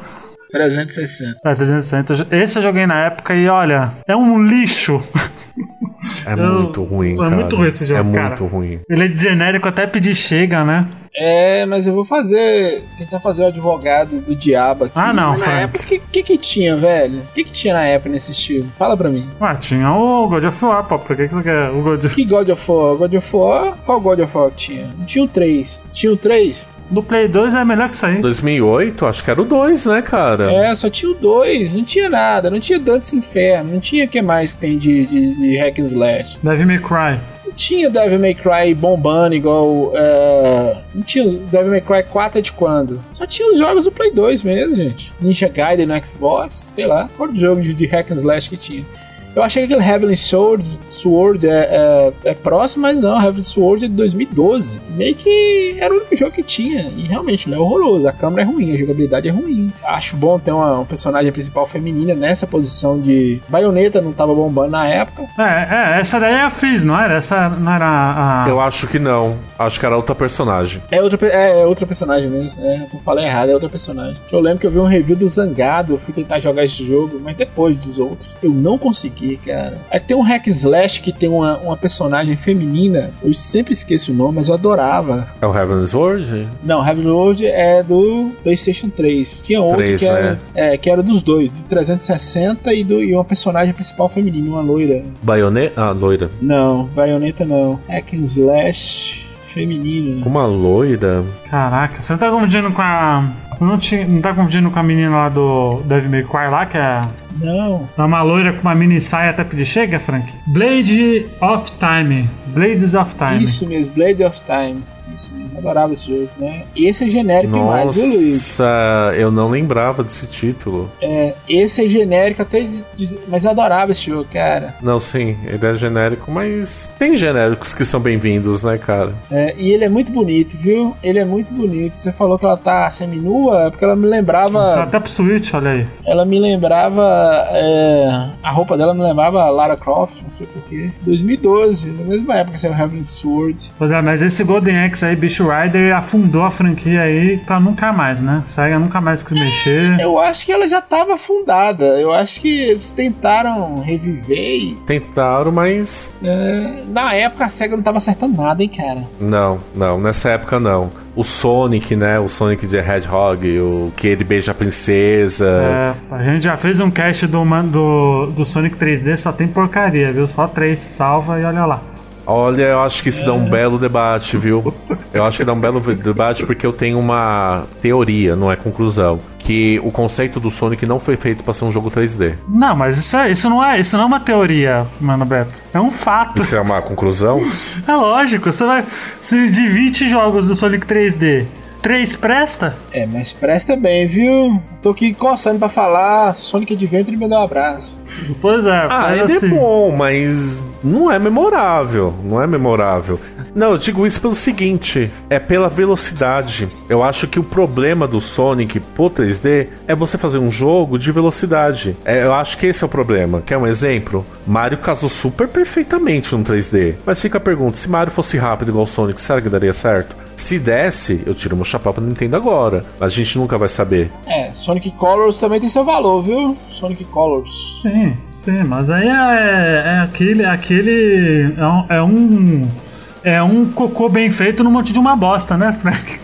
Speaker 2: 360.
Speaker 1: É, 360. Esse eu joguei na época e olha, é um lixo.
Speaker 3: É
Speaker 1: Eu-
Speaker 3: muito ruim,
Speaker 1: é
Speaker 3: cara.
Speaker 1: muito ruim esse jogo,
Speaker 3: É
Speaker 1: cara.
Speaker 3: muito ruim.
Speaker 1: Ele é de genérico até pedir chega, né?
Speaker 2: É, mas eu vou fazer. Tentar fazer o advogado do diabo aqui.
Speaker 1: Ah, não,
Speaker 2: Mas na
Speaker 1: Frank.
Speaker 2: época, o que, que que tinha, velho? O que, que tinha na época nesse estilo? Fala pra mim.
Speaker 1: Ah, tinha o God of War, pô. Por que, que você quer o God of
Speaker 2: Que God of War? God of War? Qual God of War que tinha? Não tinha o 3. Tinha o 3?
Speaker 1: Do Play 2 é melhor que isso aí.
Speaker 3: 2008, acho que era o 2, né, cara?
Speaker 2: É, só tinha o 2. Não tinha nada. Não tinha Dantes Inferno. Não tinha o que mais tem de, de, de Hack and Slash.
Speaker 1: Devil May Cry.
Speaker 2: Tinha Devil May Cry bombando igual. é, Não tinha Devil May Cry 4 é de quando? Só tinha os jogos do Play 2 mesmo, gente. Ninja Gaiden no Xbox, sei lá. Qual jogo de Hack and Slash que tinha? Eu achei que aquele Heavenly Sword, Sword é, é- é próximo, mas não, Heavenly Sword é de 2012. Meio que era o único jogo que tinha. E realmente, ele é horroroso. A câmera é ruim, a jogabilidade é ruim. Acho bom ter uma, um personagem principal feminina nessa posição de. Baioneta não tava bombando na época.
Speaker 1: É, é, essa daí é a Fizz, não era? Essa não era a.
Speaker 3: Eu acho que não. Acho que era outra personagem.
Speaker 2: É outra, é, é outra personagem mesmo. É, eu falei errado, é outra personagem. Eu lembro que eu vi um review do Zangado, eu fui tentar jogar esse jogo, mas depois dos outros. Eu não consegui, cara. Aí tem um hack slash que tem uma, uma personagem feminina, eu sempre esqueço o nome, mas eu adorava.
Speaker 3: É o Heaven's Sword?
Speaker 2: Não, Heavy Load é do PlayStation 3. Tinha outro
Speaker 3: 3,
Speaker 2: que, era,
Speaker 3: né?
Speaker 2: é, que era dos dois, do 360 e, do, e uma personagem principal feminina, uma loira.
Speaker 3: Bayonetta? Ah, loira.
Speaker 2: Não, Bayonetta não. Hack and Slash feminino.
Speaker 3: Uma loira?
Speaker 1: Caraca, você não tá confundindo com a. Você não, tinha, não tá confundindo com a menina lá do Devil May Cry lá, que é
Speaker 2: Não.
Speaker 1: é uma loira com uma mini saia até pedir chega, Frank? Blade of Time. Blades of Time.
Speaker 2: Isso mesmo, Blade of Times. Isso mesmo, adorava esse jogo, né? E esse é genérico demais, viu, Luiz?
Speaker 3: Nossa, eu não lembrava desse título.
Speaker 2: É, esse é genérico até. de- de- mas eu adorava esse jogo, cara.
Speaker 3: Não, sim, ele é genérico, mas tem genéricos que são bem-vindos, né, cara?
Speaker 2: É, e ele é muito bonito, viu? Ele é muito bonito. Você falou que ela tá seminua, é porque ela me lembrava.
Speaker 1: Isso é até pro Switch, olha aí.
Speaker 2: Ela me lembrava ela. É, a roupa dela me lembrava a Lara Croft, não sei porquê. 2012, na mesma época que saiu Heavenly Sword.
Speaker 1: Pois é, mas esse Golden Axe aí, Bicho Rider, afundou a franquia aí pra nunca mais, né? Sega nunca mais quis mexer.
Speaker 2: Eu acho que ela já tava afundada. Eu acho que eles tentaram reviver e.
Speaker 3: Tentaram, mas.
Speaker 2: é, na época a SEGA não tava acertando nada, hein, cara.
Speaker 3: Não, não, nessa época não. O Sonic, né? O Sonic de Hedgehog, o que ele beija a princesa.
Speaker 1: É, a gente já fez um cast do, do, do Sonic 3D, só tem porcaria, viu? Só três salva e olha lá.
Speaker 3: Olha, eu acho que isso dá um belo debate, viu? Eu acho que dá um belo debate porque eu tenho uma teoria, não é conclusão. Que o conceito do Sonic não foi feito pra ser um jogo 3D.
Speaker 1: Não, mas isso, é, isso, não é, isso não é uma teoria, mano Beto. É um fato.
Speaker 3: Isso é uma conclusão?
Speaker 1: É lógico, você vai. Se de 20 jogos do Sonic 3D, 3 presta?
Speaker 2: É, mas presta bem, viu? Tô aqui coçando pra falar. Sonic Adventure me dá um abraço.
Speaker 1: Pois é,
Speaker 3: Ah,
Speaker 1: mas
Speaker 3: ele
Speaker 1: assim.
Speaker 3: é bom, mas não é memorável. Não é memorável. Não, eu digo isso pelo seguinte: é pela velocidade. Eu acho que o problema do Sonic pro 3D é você fazer um jogo de velocidade. É, eu acho que esse é o problema. Quer um exemplo? Mario casou super perfeitamente no 3D. Mas fica a pergunta: se Mario fosse rápido igual o Sonic, será que daria certo? Se desse, eu tiro meu chapéu pra Nintendo agora. Mas a gente nunca vai saber.
Speaker 2: É, Sonic Colors também tem seu valor, viu? Sonic Colors.
Speaker 1: Sim, sim, mas aí é, é aquele. aquele é, um, é um. É um cocô bem feito no monte de uma bosta, né, Frank?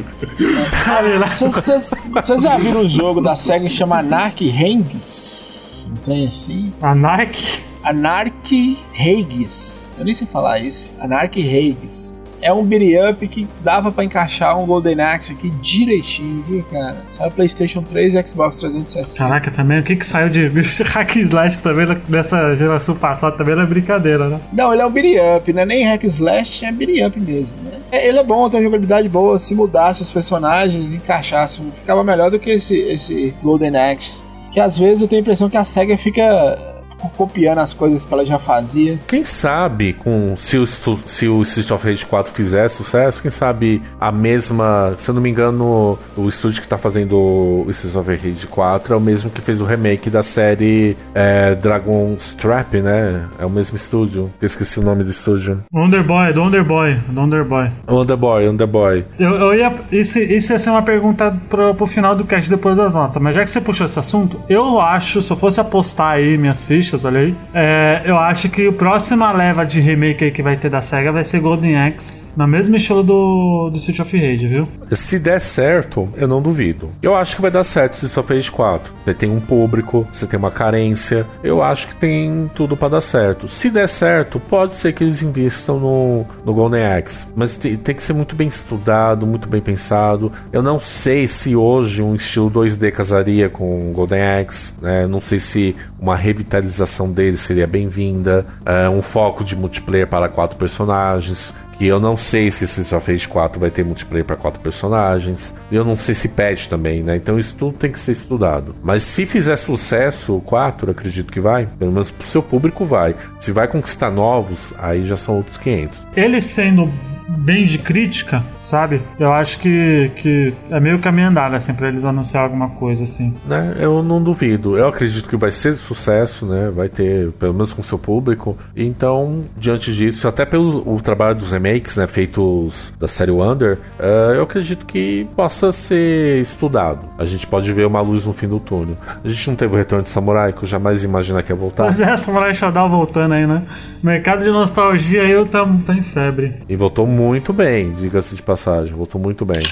Speaker 2: Vocês já viram o jogo da SEGA que chama Anarch Reigns? Não tem assim?
Speaker 1: A Nike.
Speaker 2: Anarch Reigns. Eu nem sei falar isso. Anarch Reigns. É um beat up que dava pra encaixar um Golden Axe aqui direitinho, viu, cara? Só PlayStation 3 e Xbox 360.
Speaker 1: Caraca, também, o que que saiu de hack slash também dessa geração passada também era brincadeira, né?
Speaker 2: Não, ele é um beat up, não é nem hack slash, é beat up mesmo. Né? É, ele é bom, tem uma jogabilidade boa, se mudasse os personagens, encaixasse, ficava melhor do que esse, esse Golden Axe. Que às vezes eu tenho a impressão que a SEGA fica copiando as coisas que ela já fazia.
Speaker 3: Quem sabe, com se o, se o Street of Rage 4 fizer sucesso, quem sabe a mesma. Se eu não me engano, o estúdio que tá fazendo o Street of Rage 4 é o mesmo que fez o remake da série é, Dragon's Trap, né? É o mesmo estúdio. Eu esqueci o nome do estúdio.
Speaker 1: Wonderboy, do Wonderboy, do Wonderboy.
Speaker 3: Underboy, Underboy.
Speaker 1: Eu, eu ia. Isso, isso ia ser uma pergunta pro, pro final do cast depois das notas, mas já que você puxou esse assunto, eu acho, se eu fosse apostar aí minhas fichas, olha aí, é, eu acho que a próxima leva de remake que vai ter da SEGA vai ser Golden Axe, no mesmo estilo do, do Street of Rage, viu?
Speaker 3: Se der certo, eu não duvido. Eu acho que vai dar certo se só fez 4. Você tem um público, você tem uma carência. Eu acho que tem tudo pra dar certo. Se der certo, pode ser que eles investam no, no Golden Axe. Mas tem, tem que ser muito bem estudado, muito bem pensado. Eu não sei se hoje um estilo 2D casaria com o Golden Axe. Né? Não sei se uma revitalização dele seria bem-vinda. é, um foco de multiplayer para quatro personagens. Que eu não sei se Streets of Rage 4 vai ter multiplayer para quatro personagens. Eu não sei se patch também, né? Então isso tudo tem que ser estudado. Mas se fizer sucesso o 4, eu acredito que vai. Pelo menos pro seu público vai. Se vai conquistar novos, aí já são outros 500.
Speaker 1: Ele sendo bem de crítica, sabe? Eu acho que, que é meio caminho andado, assim, pra eles anunciar alguma coisa, assim.
Speaker 3: Né? Eu não duvido. Eu acredito que vai ser sucesso, né? Vai ter, pelo menos com seu público. Então, diante disso, até pelo o trabalho dos remakes, né? Feitos da série Wonder, eh, eu acredito que possa ser estudado. A gente pode ver uma luz no fim do túnel. A gente não teve o retorno de Samurai, que eu jamais imaginar que ia voltar.
Speaker 1: Mas é, Samurai Shodown voltando aí, né? Mercado de nostalgia aí tá, tá em febre.
Speaker 3: E voltou muito bem, diga-se de passagem. Voltou muito bem.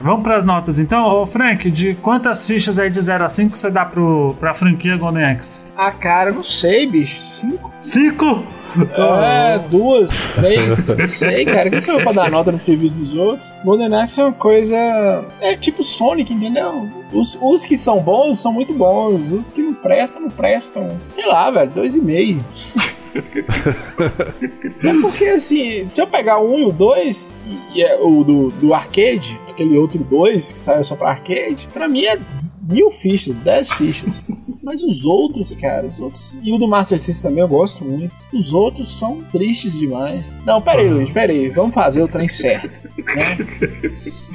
Speaker 1: Vamos pras notas então. Ô Frank, de quantas fichas aí de 0 a 5 você dá pro, pra franquia Golden Axe?
Speaker 2: Ah, cara, não sei, bicho. Cinco?
Speaker 1: 5?
Speaker 2: É, duas, três, não sei, cara. Quem sou eu pra dar nota no serviço dos outros? Golden Axe é uma coisa. É tipo Sonic, entendeu? Os, os que são bons são muito bons. Os que não prestam, não prestam. Sei lá, velho, dois e meio. É porque assim, se eu pegar o um e o dois, e é o do, do arcade, aquele outro dois que saiu só pra arcade, pra mim é mil fichas, dez fichas. Mas os outros, cara, os outros. E o do Master System também eu gosto muito. Os outros são tristes demais. Não, pera aí, Luiz, pera aí. Vamos fazer o trem certo. Né?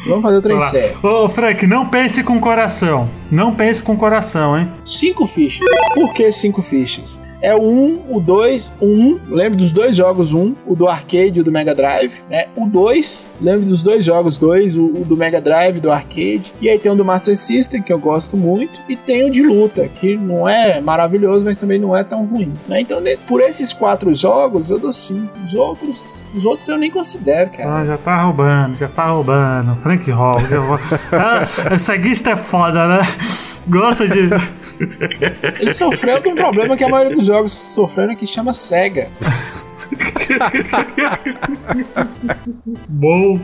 Speaker 2: Vamos fazer o trem certo.
Speaker 1: Ô, Frank, não pense com coração. Não pense com coração, hein?
Speaker 2: Cinco fichas. Por que cinco fichas? É o 1, o 2, o 1, lembro dos dois jogos 1, o do arcade e o do Mega Drive, né? O 2, lembro dos dois jogos 2, o, o, do Mega Drive e do arcade. E aí tem o do Master System, que eu gosto muito, e tem o de luta, que não é maravilhoso, mas também não é tão ruim. Né? Então, por esses quatro jogos, eu dou 5. Os outros, os outros eu nem considero, cara.
Speaker 1: Ah, já tá roubando, já tá roubando. Frank Hall. Vou... ah, essa guista é foda, né? Gosta de.
Speaker 2: Ele sofreu de um problema que a maioria dos jogos sofreram que chama SEGA.
Speaker 1: bom,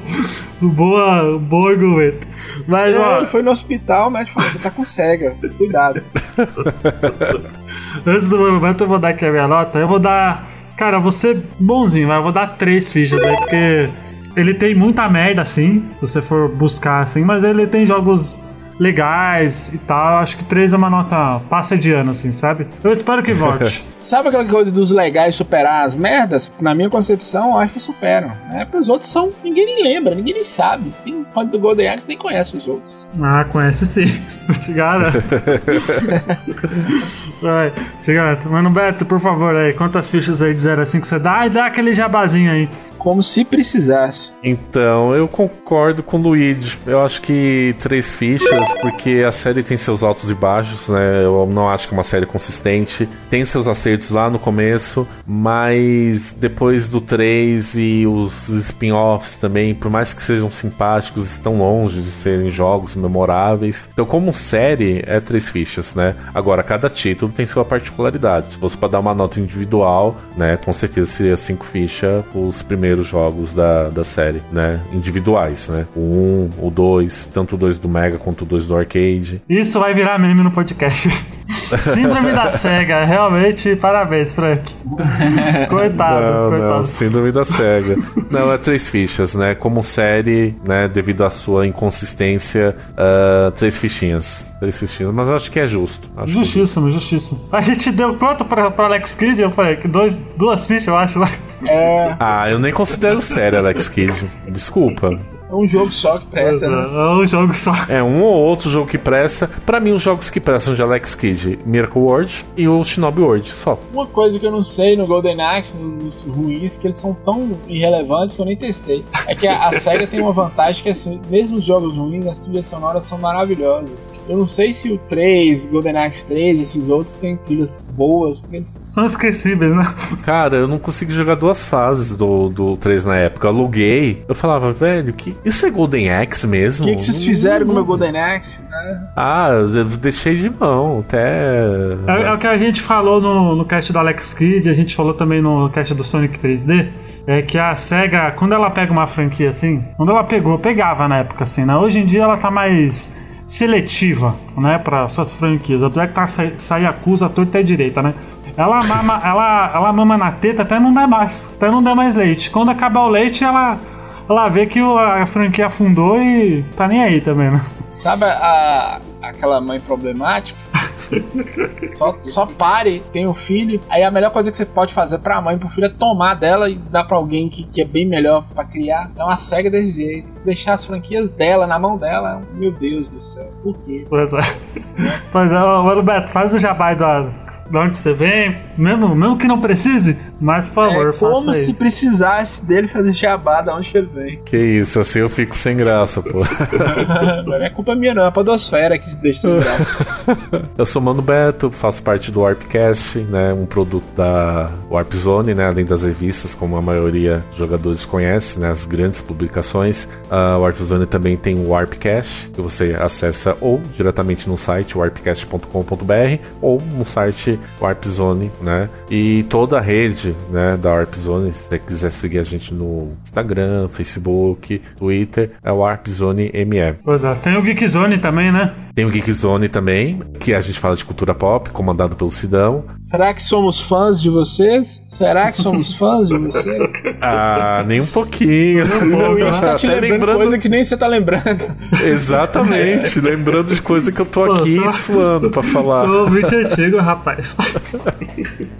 Speaker 1: boa, bom argumento. Mas,
Speaker 2: é,
Speaker 1: ó.
Speaker 2: Ele foi no hospital, o médico falou: você tá com SEGA, cuidado.
Speaker 1: Antes do momento eu vou dar aqui a minha nota. Eu vou dar. Cara, ser bonzinho, mas eu vou dar três fichas aí, porque ele tem muita merda assim, se você for buscar assim, mas ele tem jogos legais e tal. Acho que 3 é uma nota passa de ano, assim, sabe? Eu espero que volte.
Speaker 2: sabe aquela coisa dos legais superar as merdas? Na minha concepção, eu acho que superam. Né? Porque os outros são. Ninguém nem lembra, ninguém nem sabe. Tem fã do Golden Axe nem conhece os outros.
Speaker 1: Ah, conhece sim. Eu te garanto. Vai, te garanto. Mano Beto, por favor, aí, quantas fichas aí de 0 a 5 você dá? E dá aquele jabazinho aí
Speaker 2: como se precisasse.
Speaker 3: Então, eu concordo com o Luigi. Eu acho que três fichas, porque a série tem seus altos e baixos, né? Eu não acho que é uma série consistente. Tem seus acertos lá no começo, mas depois do 3 e os spin-offs também, por mais que sejam simpáticos, estão longe de serem jogos memoráveis. Então, como série, é três fichas, né? Agora, cada título tem sua particularidade. Se fosse para dar uma nota individual, né? Com certeza seria cinco fichas os primeiros primeiros jogos da, da série, né? Individuais, né? O 1, o 2, tanto o 2 do Mega quanto o 2 do arcade.
Speaker 1: Isso vai virar meme no podcast. Síndrome da SEGA, realmente, parabéns, Frank. coitado,
Speaker 3: não,
Speaker 1: coitado.
Speaker 3: Não, síndrome da SEGA. não, é três fichas, né? Como série, né? Devido à sua inconsistência, uh, três fichinhas. Três fichinhas, mas acho que é justo.
Speaker 1: justíssimo, justíssimo. A gente deu quanto pra, pra Alex Kidd? Eu falei que dois, duas fichas, eu acho. Lá.
Speaker 2: É.
Speaker 3: Ah, eu nem considero sério Alex Kidd. Desculpa.
Speaker 2: É um jogo só que presta, né?
Speaker 1: É um jogo só.
Speaker 3: É um ou outro jogo que presta. Para mim, os jogos que prestam de Alex Kidd, Miracle World e o Shinobi World, só.
Speaker 2: Uma coisa que eu não sei no Golden Axe, nos ruins, que eles são tão irrelevantes que eu nem testei. É que a, a SEGA tem uma vantagem que, assim, mesmo os jogos ruins, as trilhas sonoras são maravilhosas. Eu não sei se o 3, Golden Axe 3, esses outros têm trilhas boas, porque eles...
Speaker 1: São esquecíveis, né?
Speaker 3: Cara, eu não consegui jogar duas fases do, do 3 na época. Eu aluguei. Eu falava, velho, que isso é Golden Axe mesmo?
Speaker 2: O que, que vocês fizeram com o meu Golden Axe? Né?
Speaker 3: Ah, eu deixei de mão, até...
Speaker 1: É, é, o que a gente falou no, no cast do Alex Kidd, a gente falou também no cast do Sonic 3D, é que a SEGA, quando ela pega uma franquia assim, quando ela pegou, pegava na época assim, né? Hoje em dia ela tá mais seletiva, né, para suas franquias. Apesar que tá sair acusa a torta e direita, né? Ela mama, ela, ela mama na teta até não dá mais, até não dá mais leite. Quando acabar o leite, ela ela vê que a franquia afundou e tá nem aí também, né?
Speaker 2: Sabe a, aquela mãe problemática? Só, só pare, tem um filho. Aí a melhor coisa que você pode fazer pra mãe e pro filho é tomar dela e dar pra alguém que, que é bem melhor pra criar. É uma cega desse jeito. Deixar as franquias dela na mão dela, meu Deus do céu. Por quê?
Speaker 1: Pois é. pois é, ô, Beto, faz o jabai do, de onde você vem, mesmo, mesmo que não precise, mas por favor,
Speaker 2: é como se precisasse dele fazer jabá de onde ele vem.
Speaker 3: Que isso, assim eu fico sem graça, pô.
Speaker 2: não é culpa minha, não, é a Podosfera que deixa sem graça.
Speaker 3: eu sou Mano Beto, faço parte do Warpcast, né? Um produto da Warp Zone, né? Além das revistas, como a maioria dos jogadores conhece, né? As grandes publicações. A Warp Zone também tem o Warpcast, que você acessa ou diretamente no site warpcast.com.br ou no site Warp Zone, né? E toda a rede, né, da Warp Zone, se você quiser seguir a gente no Instagram, Facebook, Twitter, é o Warp Zone ME.
Speaker 1: Pois é, tem o Geek Zone também, né?
Speaker 3: Tem o Geek Zone também, que a gente fala de cultura pop, comandado pelo Sidão.
Speaker 2: Será que somos fãs de vocês? Será que somos fãs de vocês?
Speaker 3: Ah, nem um pouquinho.
Speaker 2: O Luiz tá te lembrando, lembrando coisa que nem você tá lembrando.
Speaker 3: Exatamente, lembrando de coisa que eu tô aqui Pô, suando pra falar.
Speaker 1: Sou ouvinte antigo, rapaz.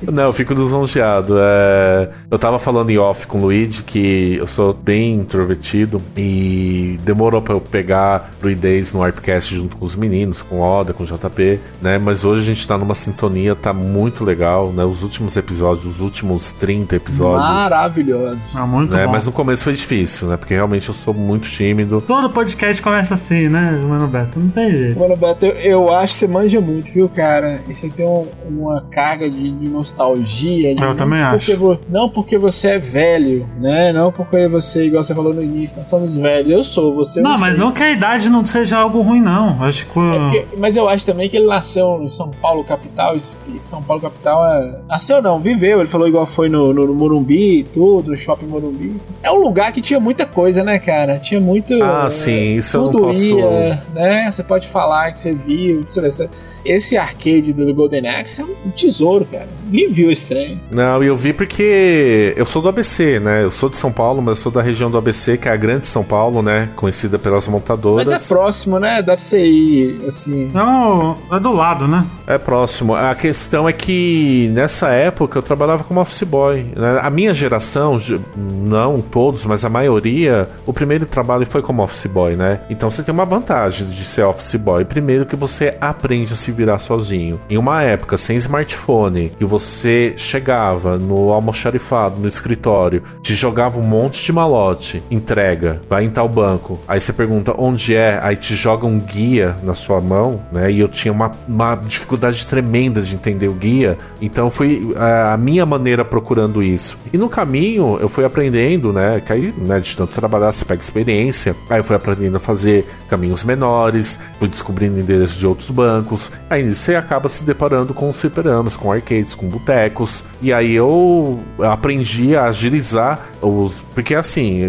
Speaker 3: Não, eu fico lisonjeado. É... Eu tava falando em off com o Luigi que eu sou bem introvertido e demorou pra eu pegar fluidez no Arpcast junto com os meninos, com Oda, com JP, né? Mas hoje a gente tá numa sintonia, tá muito legal, né? Os últimos episódios, os últimos 30 episódios.
Speaker 2: Maravilhosos.
Speaker 1: Ah, muito
Speaker 3: né?
Speaker 1: bom.
Speaker 3: Mas no começo foi difícil, né? Porque realmente eu sou muito tímido.
Speaker 1: Todo podcast começa assim, né, Mano Beto? Não tem jeito.
Speaker 2: Mano Beto, eu, eu acho que você manja muito, viu, cara? E você tem um, uma carga de, de nostalgia. De,
Speaker 1: eu também acho.
Speaker 2: Vo, não porque você é velho, né? Não porque você, igual você falou no início, nós somos velhos. Eu sou, você
Speaker 1: não.
Speaker 2: Não,
Speaker 1: mas não que a idade não seja algo ruim, não. Acho que. É
Speaker 2: porque, mas eu acho também que ele nasceu em São Paulo, capital. E São Paulo, capital é. Nasceu não, viveu. Ele falou igual foi no, no, no Morumbi, tudo, no shopping Morumbi. É um lugar que tinha muita coisa, né, cara? Tinha muito.
Speaker 3: Ah, é, sim, isso
Speaker 2: tudo
Speaker 3: eu não posso.
Speaker 2: Ia, né? Você pode falar que você viu. Você, esse arcade do Golden Axe é um tesouro, cara. Ninguém viu esse trem.
Speaker 3: Não, eu vi porque eu sou do ABC, né? Eu sou de São Paulo, mas eu sou da região do ABC, que é a Grande São Paulo, né? Conhecida pelas montadoras.
Speaker 2: Mas é próximo, né? Dá pra você ir, assim.
Speaker 1: Não, é do lado, né?
Speaker 3: É próximo. A questão é que nessa época eu trabalhava como office boy. Né? A minha geração, não todos, mas a maioria, o primeiro trabalho foi como office boy, né? Então você tem uma vantagem de ser office boy. Primeiro que você aprende a se virar sozinho. Em uma época sem smartphone, que você chegava no almoxarifado, no escritório, te jogava um monte de malote, entrega, vai em tal banco, aí você pergunta onde é, aí te joga um guia na sua mão, né? E eu tinha uma, uma dificuldade tremenda de entender o guia, então foi a, a minha maneira procurando isso. E no caminho eu fui aprendendo, né? Que aí, né, de tanto trabalhar, você pega experiência, aí eu fui aprendendo a fazer caminhos menores, fui descobrindo endereços de outros bancos, aí você acaba se deparando com os fliperamas, com arcades, com botecos. E aí eu aprendi a agilizar os. Porque assim,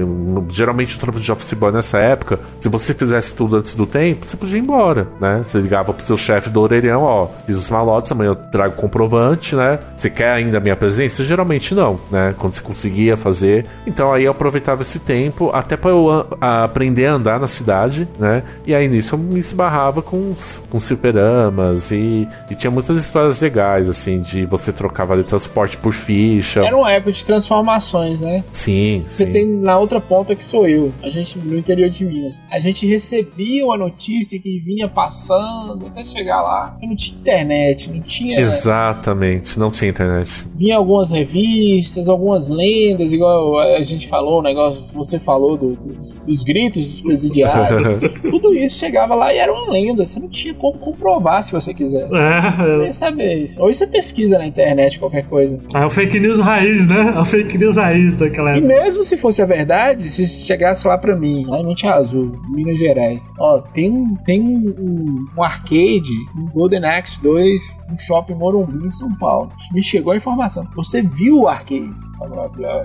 Speaker 3: geralmente o trampo de office boy nessa época, se você fizesse tudo antes do tempo, você podia ir embora, né? Você ligava pro seu chefe do orelhão, ó, fiz os malotes, amanhã eu trago comprovante, né? Você quer ainda a minha presença? Geralmente não, né? Quando você conseguia fazer. Então aí eu aproveitava esse tempo até para eu a, aprender a andar na cidade, né? E aí nisso eu me esbarrava com, com e, e tinha muitas histórias legais, assim, de você trocar vale transporte por ficha.
Speaker 2: Era uma época de transformações, né?
Speaker 3: Sim,
Speaker 2: Você
Speaker 3: sim.
Speaker 2: tem na outra ponta que sou eu, a gente no interior de Minas. A gente recebia uma notícia que vinha passando até chegar lá. Não tinha internet, não tinha.
Speaker 3: Exatamente, não tinha internet.
Speaker 2: Vinha algumas revistas, algumas lendas, igual a gente falou, o negócio, você falou do, dos, dos gritos dos presidiários. Tudo isso chegava lá e era uma lenda. Você não tinha como comprovar se você quisesse.
Speaker 1: É,
Speaker 2: Nem saber isso. Ou você pesquisa na internet qualquer coisa.
Speaker 1: é o fake news raiz, né? É o fake news raiz daquela
Speaker 2: E
Speaker 1: época.
Speaker 2: mesmo se fosse a verdade, se chegasse lá pra mim, lá em Monte Azul, Minas Gerais, ó, tem, um- tem um, um, um arcade, um Golden Axe 2, no shopping Morumbi, em São Paulo. Me chegou a informação. Você viu o arcade,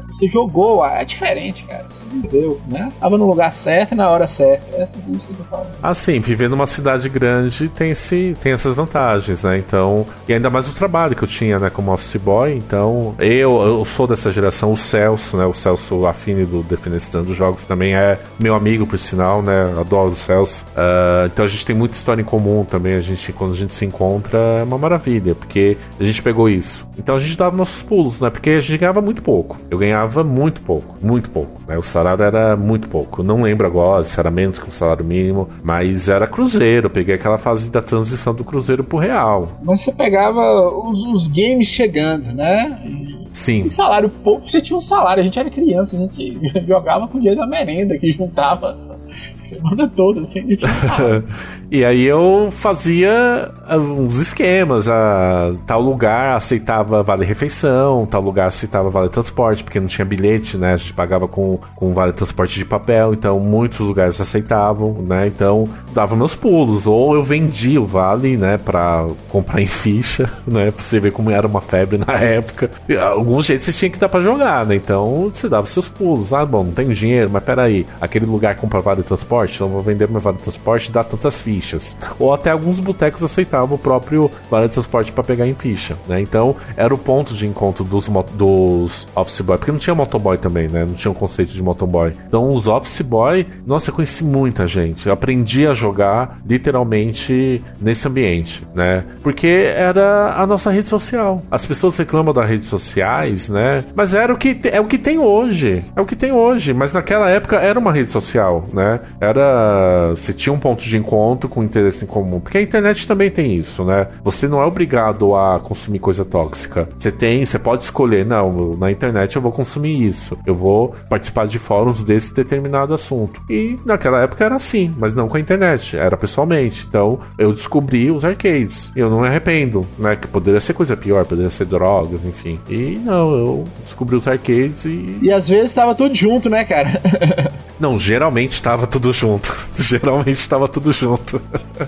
Speaker 2: você jogou, é diferente, cara. Você viveu, né? Tava no lugar certo e na hora certa. Essas coisas que eu tô falando.
Speaker 3: Assim, viver numa cidade grande tem, esse, tem essas vantagens, né? Então, e ainda mais o trabalho que eu tinha, né, como office boy. Então, eu, eu sou dessa geração, o Celso, né? O Celso Affine do Defenestrando dos Jogos também é meu amigo, por sinal, né? Adoro o Celso. Ah, então a gente tem muita história em comum também. A gente, quando a gente se encontra, é uma maravilha, porque a gente pegou isso. Então a gente dava nossos pulos, né? Porque a gente ganhava muito pouco. Eu ganhava muito pouco, muito pouco. Né? O salário era muito pouco. Eu não lembro agora se era menos que um salário mínimo, mas era cruzeiro. Eu peguei aquela fase da transição do cruzeiro pro real.
Speaker 2: Mas você pegava os, os games chegando, né? E-
Speaker 3: Sim.
Speaker 2: E salário pouco, você tinha um salário, a gente era criança, a gente jogava com o dinheiro da merenda, que juntava semana toda, assim, a gente tinha um salário.
Speaker 3: e aí eu fazia ah, uns esquemas. A, tal lugar aceitava vale refeição, tal lugar aceitava vale transporte, porque não tinha bilhete, né? A gente pagava com, com vale transporte de papel, então muitos lugares aceitavam, né? Então dava meus pulos. Ou eu vendia o vale, né? Pra comprar em ficha, né? Pra você ver como era uma febre na época. E, alguns jeitos você tinha que dar pra jogar, né? Então você dava seus pulos. Ah, bom, não tenho dinheiro, mas peraí. Aquele lugar compra vale transporte, então vou vender meu vale transporte e dar tantas fichas. Ou até alguns botecos aceitavam o próprio vale transporte para pegar em ficha, né? Então era o ponto de encontro dos, dos office boy, porque não tinha motoboy também, né? Não tinha um conceito de motoboy. Então os office boy, nossa, eu conheci muita gente. Eu aprendi a jogar literalmente nesse ambiente, né? Porque era a nossa rede social. As pessoas reclamam das redes sociais, né? Mas era o que é o que tem hoje. É o que tem hoje, mas naquela época era uma rede social, né? Era você tinha um ponto de encontro com interesse em comum, porque a internet também tem isso, né? Você não é obrigado a consumir coisa tóxica. Você tem, você pode escolher, não, na internet eu vou consumir isso. Eu vou participar de fóruns desse determinado assunto. E naquela época era assim, mas não com a internet, era pessoalmente. Então, eu descobri os arcades. E eu não me arrependo, né? Que poderia ser coisa pior, poderia ser drogas, enfim. E não, eu descobri os arcades e.
Speaker 2: E às vezes tava tudo junto, né, cara?
Speaker 3: Não, geralmente estava tudo junto. geralmente estava tudo junto.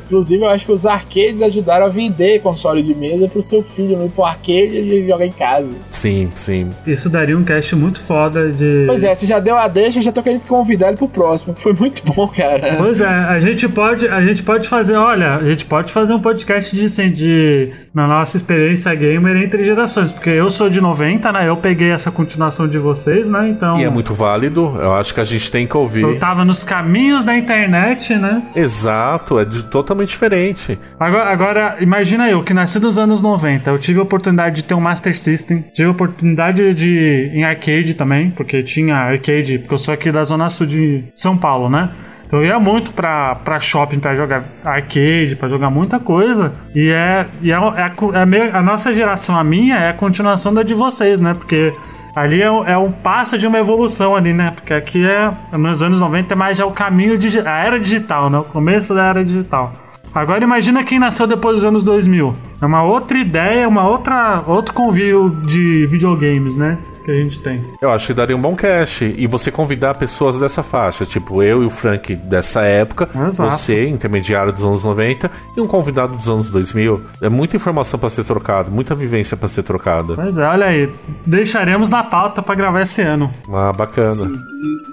Speaker 2: Inclusive, eu acho que os arcades ajudaram a vender console de mesa pro seu filho não ir pro arcade e jogar em casa.
Speaker 3: Sim, sim.
Speaker 1: Isso daria um cast muito foda de.
Speaker 2: Pois é, você já deu a deixa, já tô querendo convidar ele pro próximo, que foi muito bom, cara.
Speaker 1: Pois é, a gente pode, a gente pode fazer, olha, a gente pode fazer um podcast de, assim, de na nossa experiência gamer entre gerações, porque eu sou de 90, né? Eu peguei essa continuação de vocês, né? Então.
Speaker 3: E é muito válido. Eu acho que a gente tem que ouvir.
Speaker 1: Eu tava nos caminhos da internet, né?
Speaker 3: Exato, é de, totalmente diferente.
Speaker 1: Agora, agora, imagina eu, que nasci nos anos 90, eu tive a oportunidade de ter um Master System, tive a oportunidade de ir em arcade também, porque tinha arcade, porque eu sou aqui da Zona Sul de São Paulo, né? Então eu ia muito pra, pra shopping pra jogar arcade, pra jogar muita coisa. E é, e é, é, é meio, a nossa geração, a minha, é a continuação da de vocês, né? Porque Ali é, é um passo de uma evolução ali, né? Porque aqui é, nos anos 90, é mais já o caminho, de, a era digital, né? O começo da era digital. Agora imagina quem nasceu depois dos anos 2000. É uma outra ideia, uma outra outro convívio de videogames, né? Que a gente tem.
Speaker 3: Eu acho que daria um bom cast. E você convidar pessoas dessa faixa, tipo eu e o Frank dessa época, Exato. você, intermediário dos anos 90, e um convidado dos anos 2000. É muita informação para ser trocada, muita vivência para ser trocada.
Speaker 1: Pois é, olha aí. Deixaremos na pauta para gravar esse ano.
Speaker 3: Ah, bacana. Sim.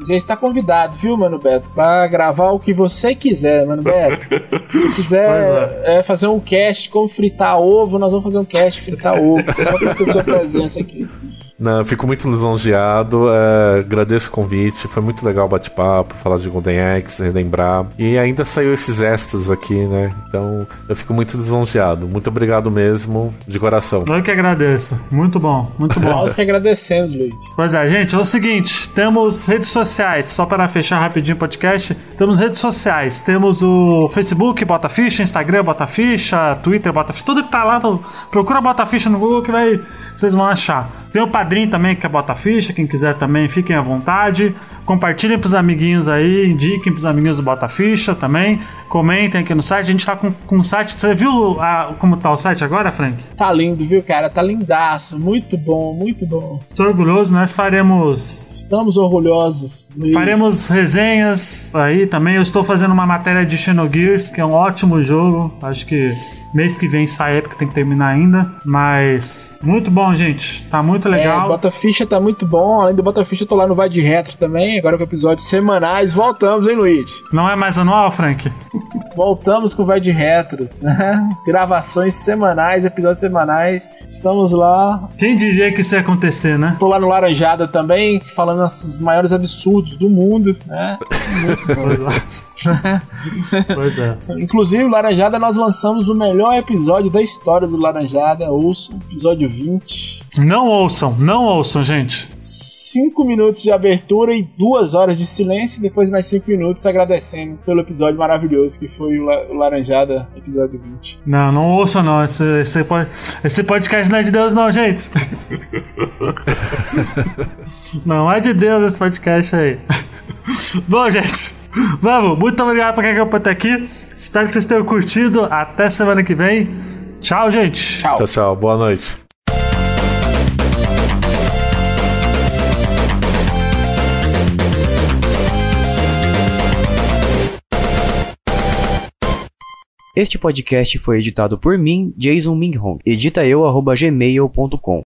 Speaker 2: Já está convidado, viu, Mano Beto? Pra gravar o que você quiser, Mano Beto. Se quiser é. É, fazer um cast como fritar ovo, nós vamos fazer um cast fritar ovo. Só pra ter sua presença aqui.
Speaker 3: Não, fico muito lisonjeado, é, agradeço o convite, foi muito legal o bate-papo, falar de Golden Axe, relembrar. E ainda saiu esses extras aqui, né? Então eu fico muito lisonjeado. Muito obrigado mesmo, de coração.
Speaker 1: Eu que agradeço. Muito bom, muito bom.
Speaker 2: Nós que agradecemos, Luiz.
Speaker 1: Pois é, gente, é o seguinte: temos redes sociais, só para fechar rapidinho o podcast. Temos redes sociais, temos o Facebook, Bota Ficha, Instagram, Bota Ficha, Twitter, Bota Ficha, tudo que tá lá, procura Bota Ficha no Google que vai, vocês vão achar. Tem o padrinho também que é bota ficha, quem quiser também, fiquem à vontade. Compartilhem pros amiguinhos aí, indiquem pros amiguinhos do Bota Ficha também. Comentem aqui no site. A gente tá com, com o site. Você viu a, como tá o site agora, Frank?
Speaker 2: Tá lindo, viu, cara? Tá lindaço. Muito bom, muito bom.
Speaker 1: Estou orgulhoso. Nós faremos.
Speaker 2: Estamos orgulhosos.
Speaker 1: Faremos resenhas aí também. Eu estou fazendo uma matéria de Xenogears, que é um ótimo jogo. Acho que Mês que vem sai época, tem que terminar ainda. Mas muito bom, gente. Tá muito é, legal.
Speaker 2: É, Bota Ficha tá muito bom. Além do Bota Ficha, eu tô lá no Vai de Retro também. Agora com episódios semanais. Voltamos, hein, Luiz?
Speaker 1: Não é mais anual, Frank?
Speaker 2: Voltamos com o Vai de Retro. Gravações semanais, episódios semanais. Estamos lá.
Speaker 1: Quem diria que isso ia acontecer, né?
Speaker 2: Tô lá no Laranjada também, falando os maiores absurdos do mundo, né? Muito bom. pois é. Inclusive, Laranjada, nós lançamos o melhor episódio da história do Laranjada. Ouçam, episódio 20.
Speaker 1: Não ouçam, não ouçam, gente.
Speaker 2: Cinco minutos de abertura e duas horas de silêncio. E depois mais cinco minutos agradecendo pelo episódio maravilhoso que foi o Laranjada, episódio 20.
Speaker 1: Não, não ouçam, não. Esse, esse, esse podcast não é de Deus, não, gente. não é de Deus esse podcast aí. Bom, gente. Vamos, muito obrigado por quem acompanhou até aqui. Espero que vocês tenham curtido. Até semana que vem. Tchau, gente.
Speaker 3: Tchau, tchau. tchau. Boa noite.
Speaker 4: Este podcast foi editado por mim, Jason Minghong. Edita eu, gmail.com.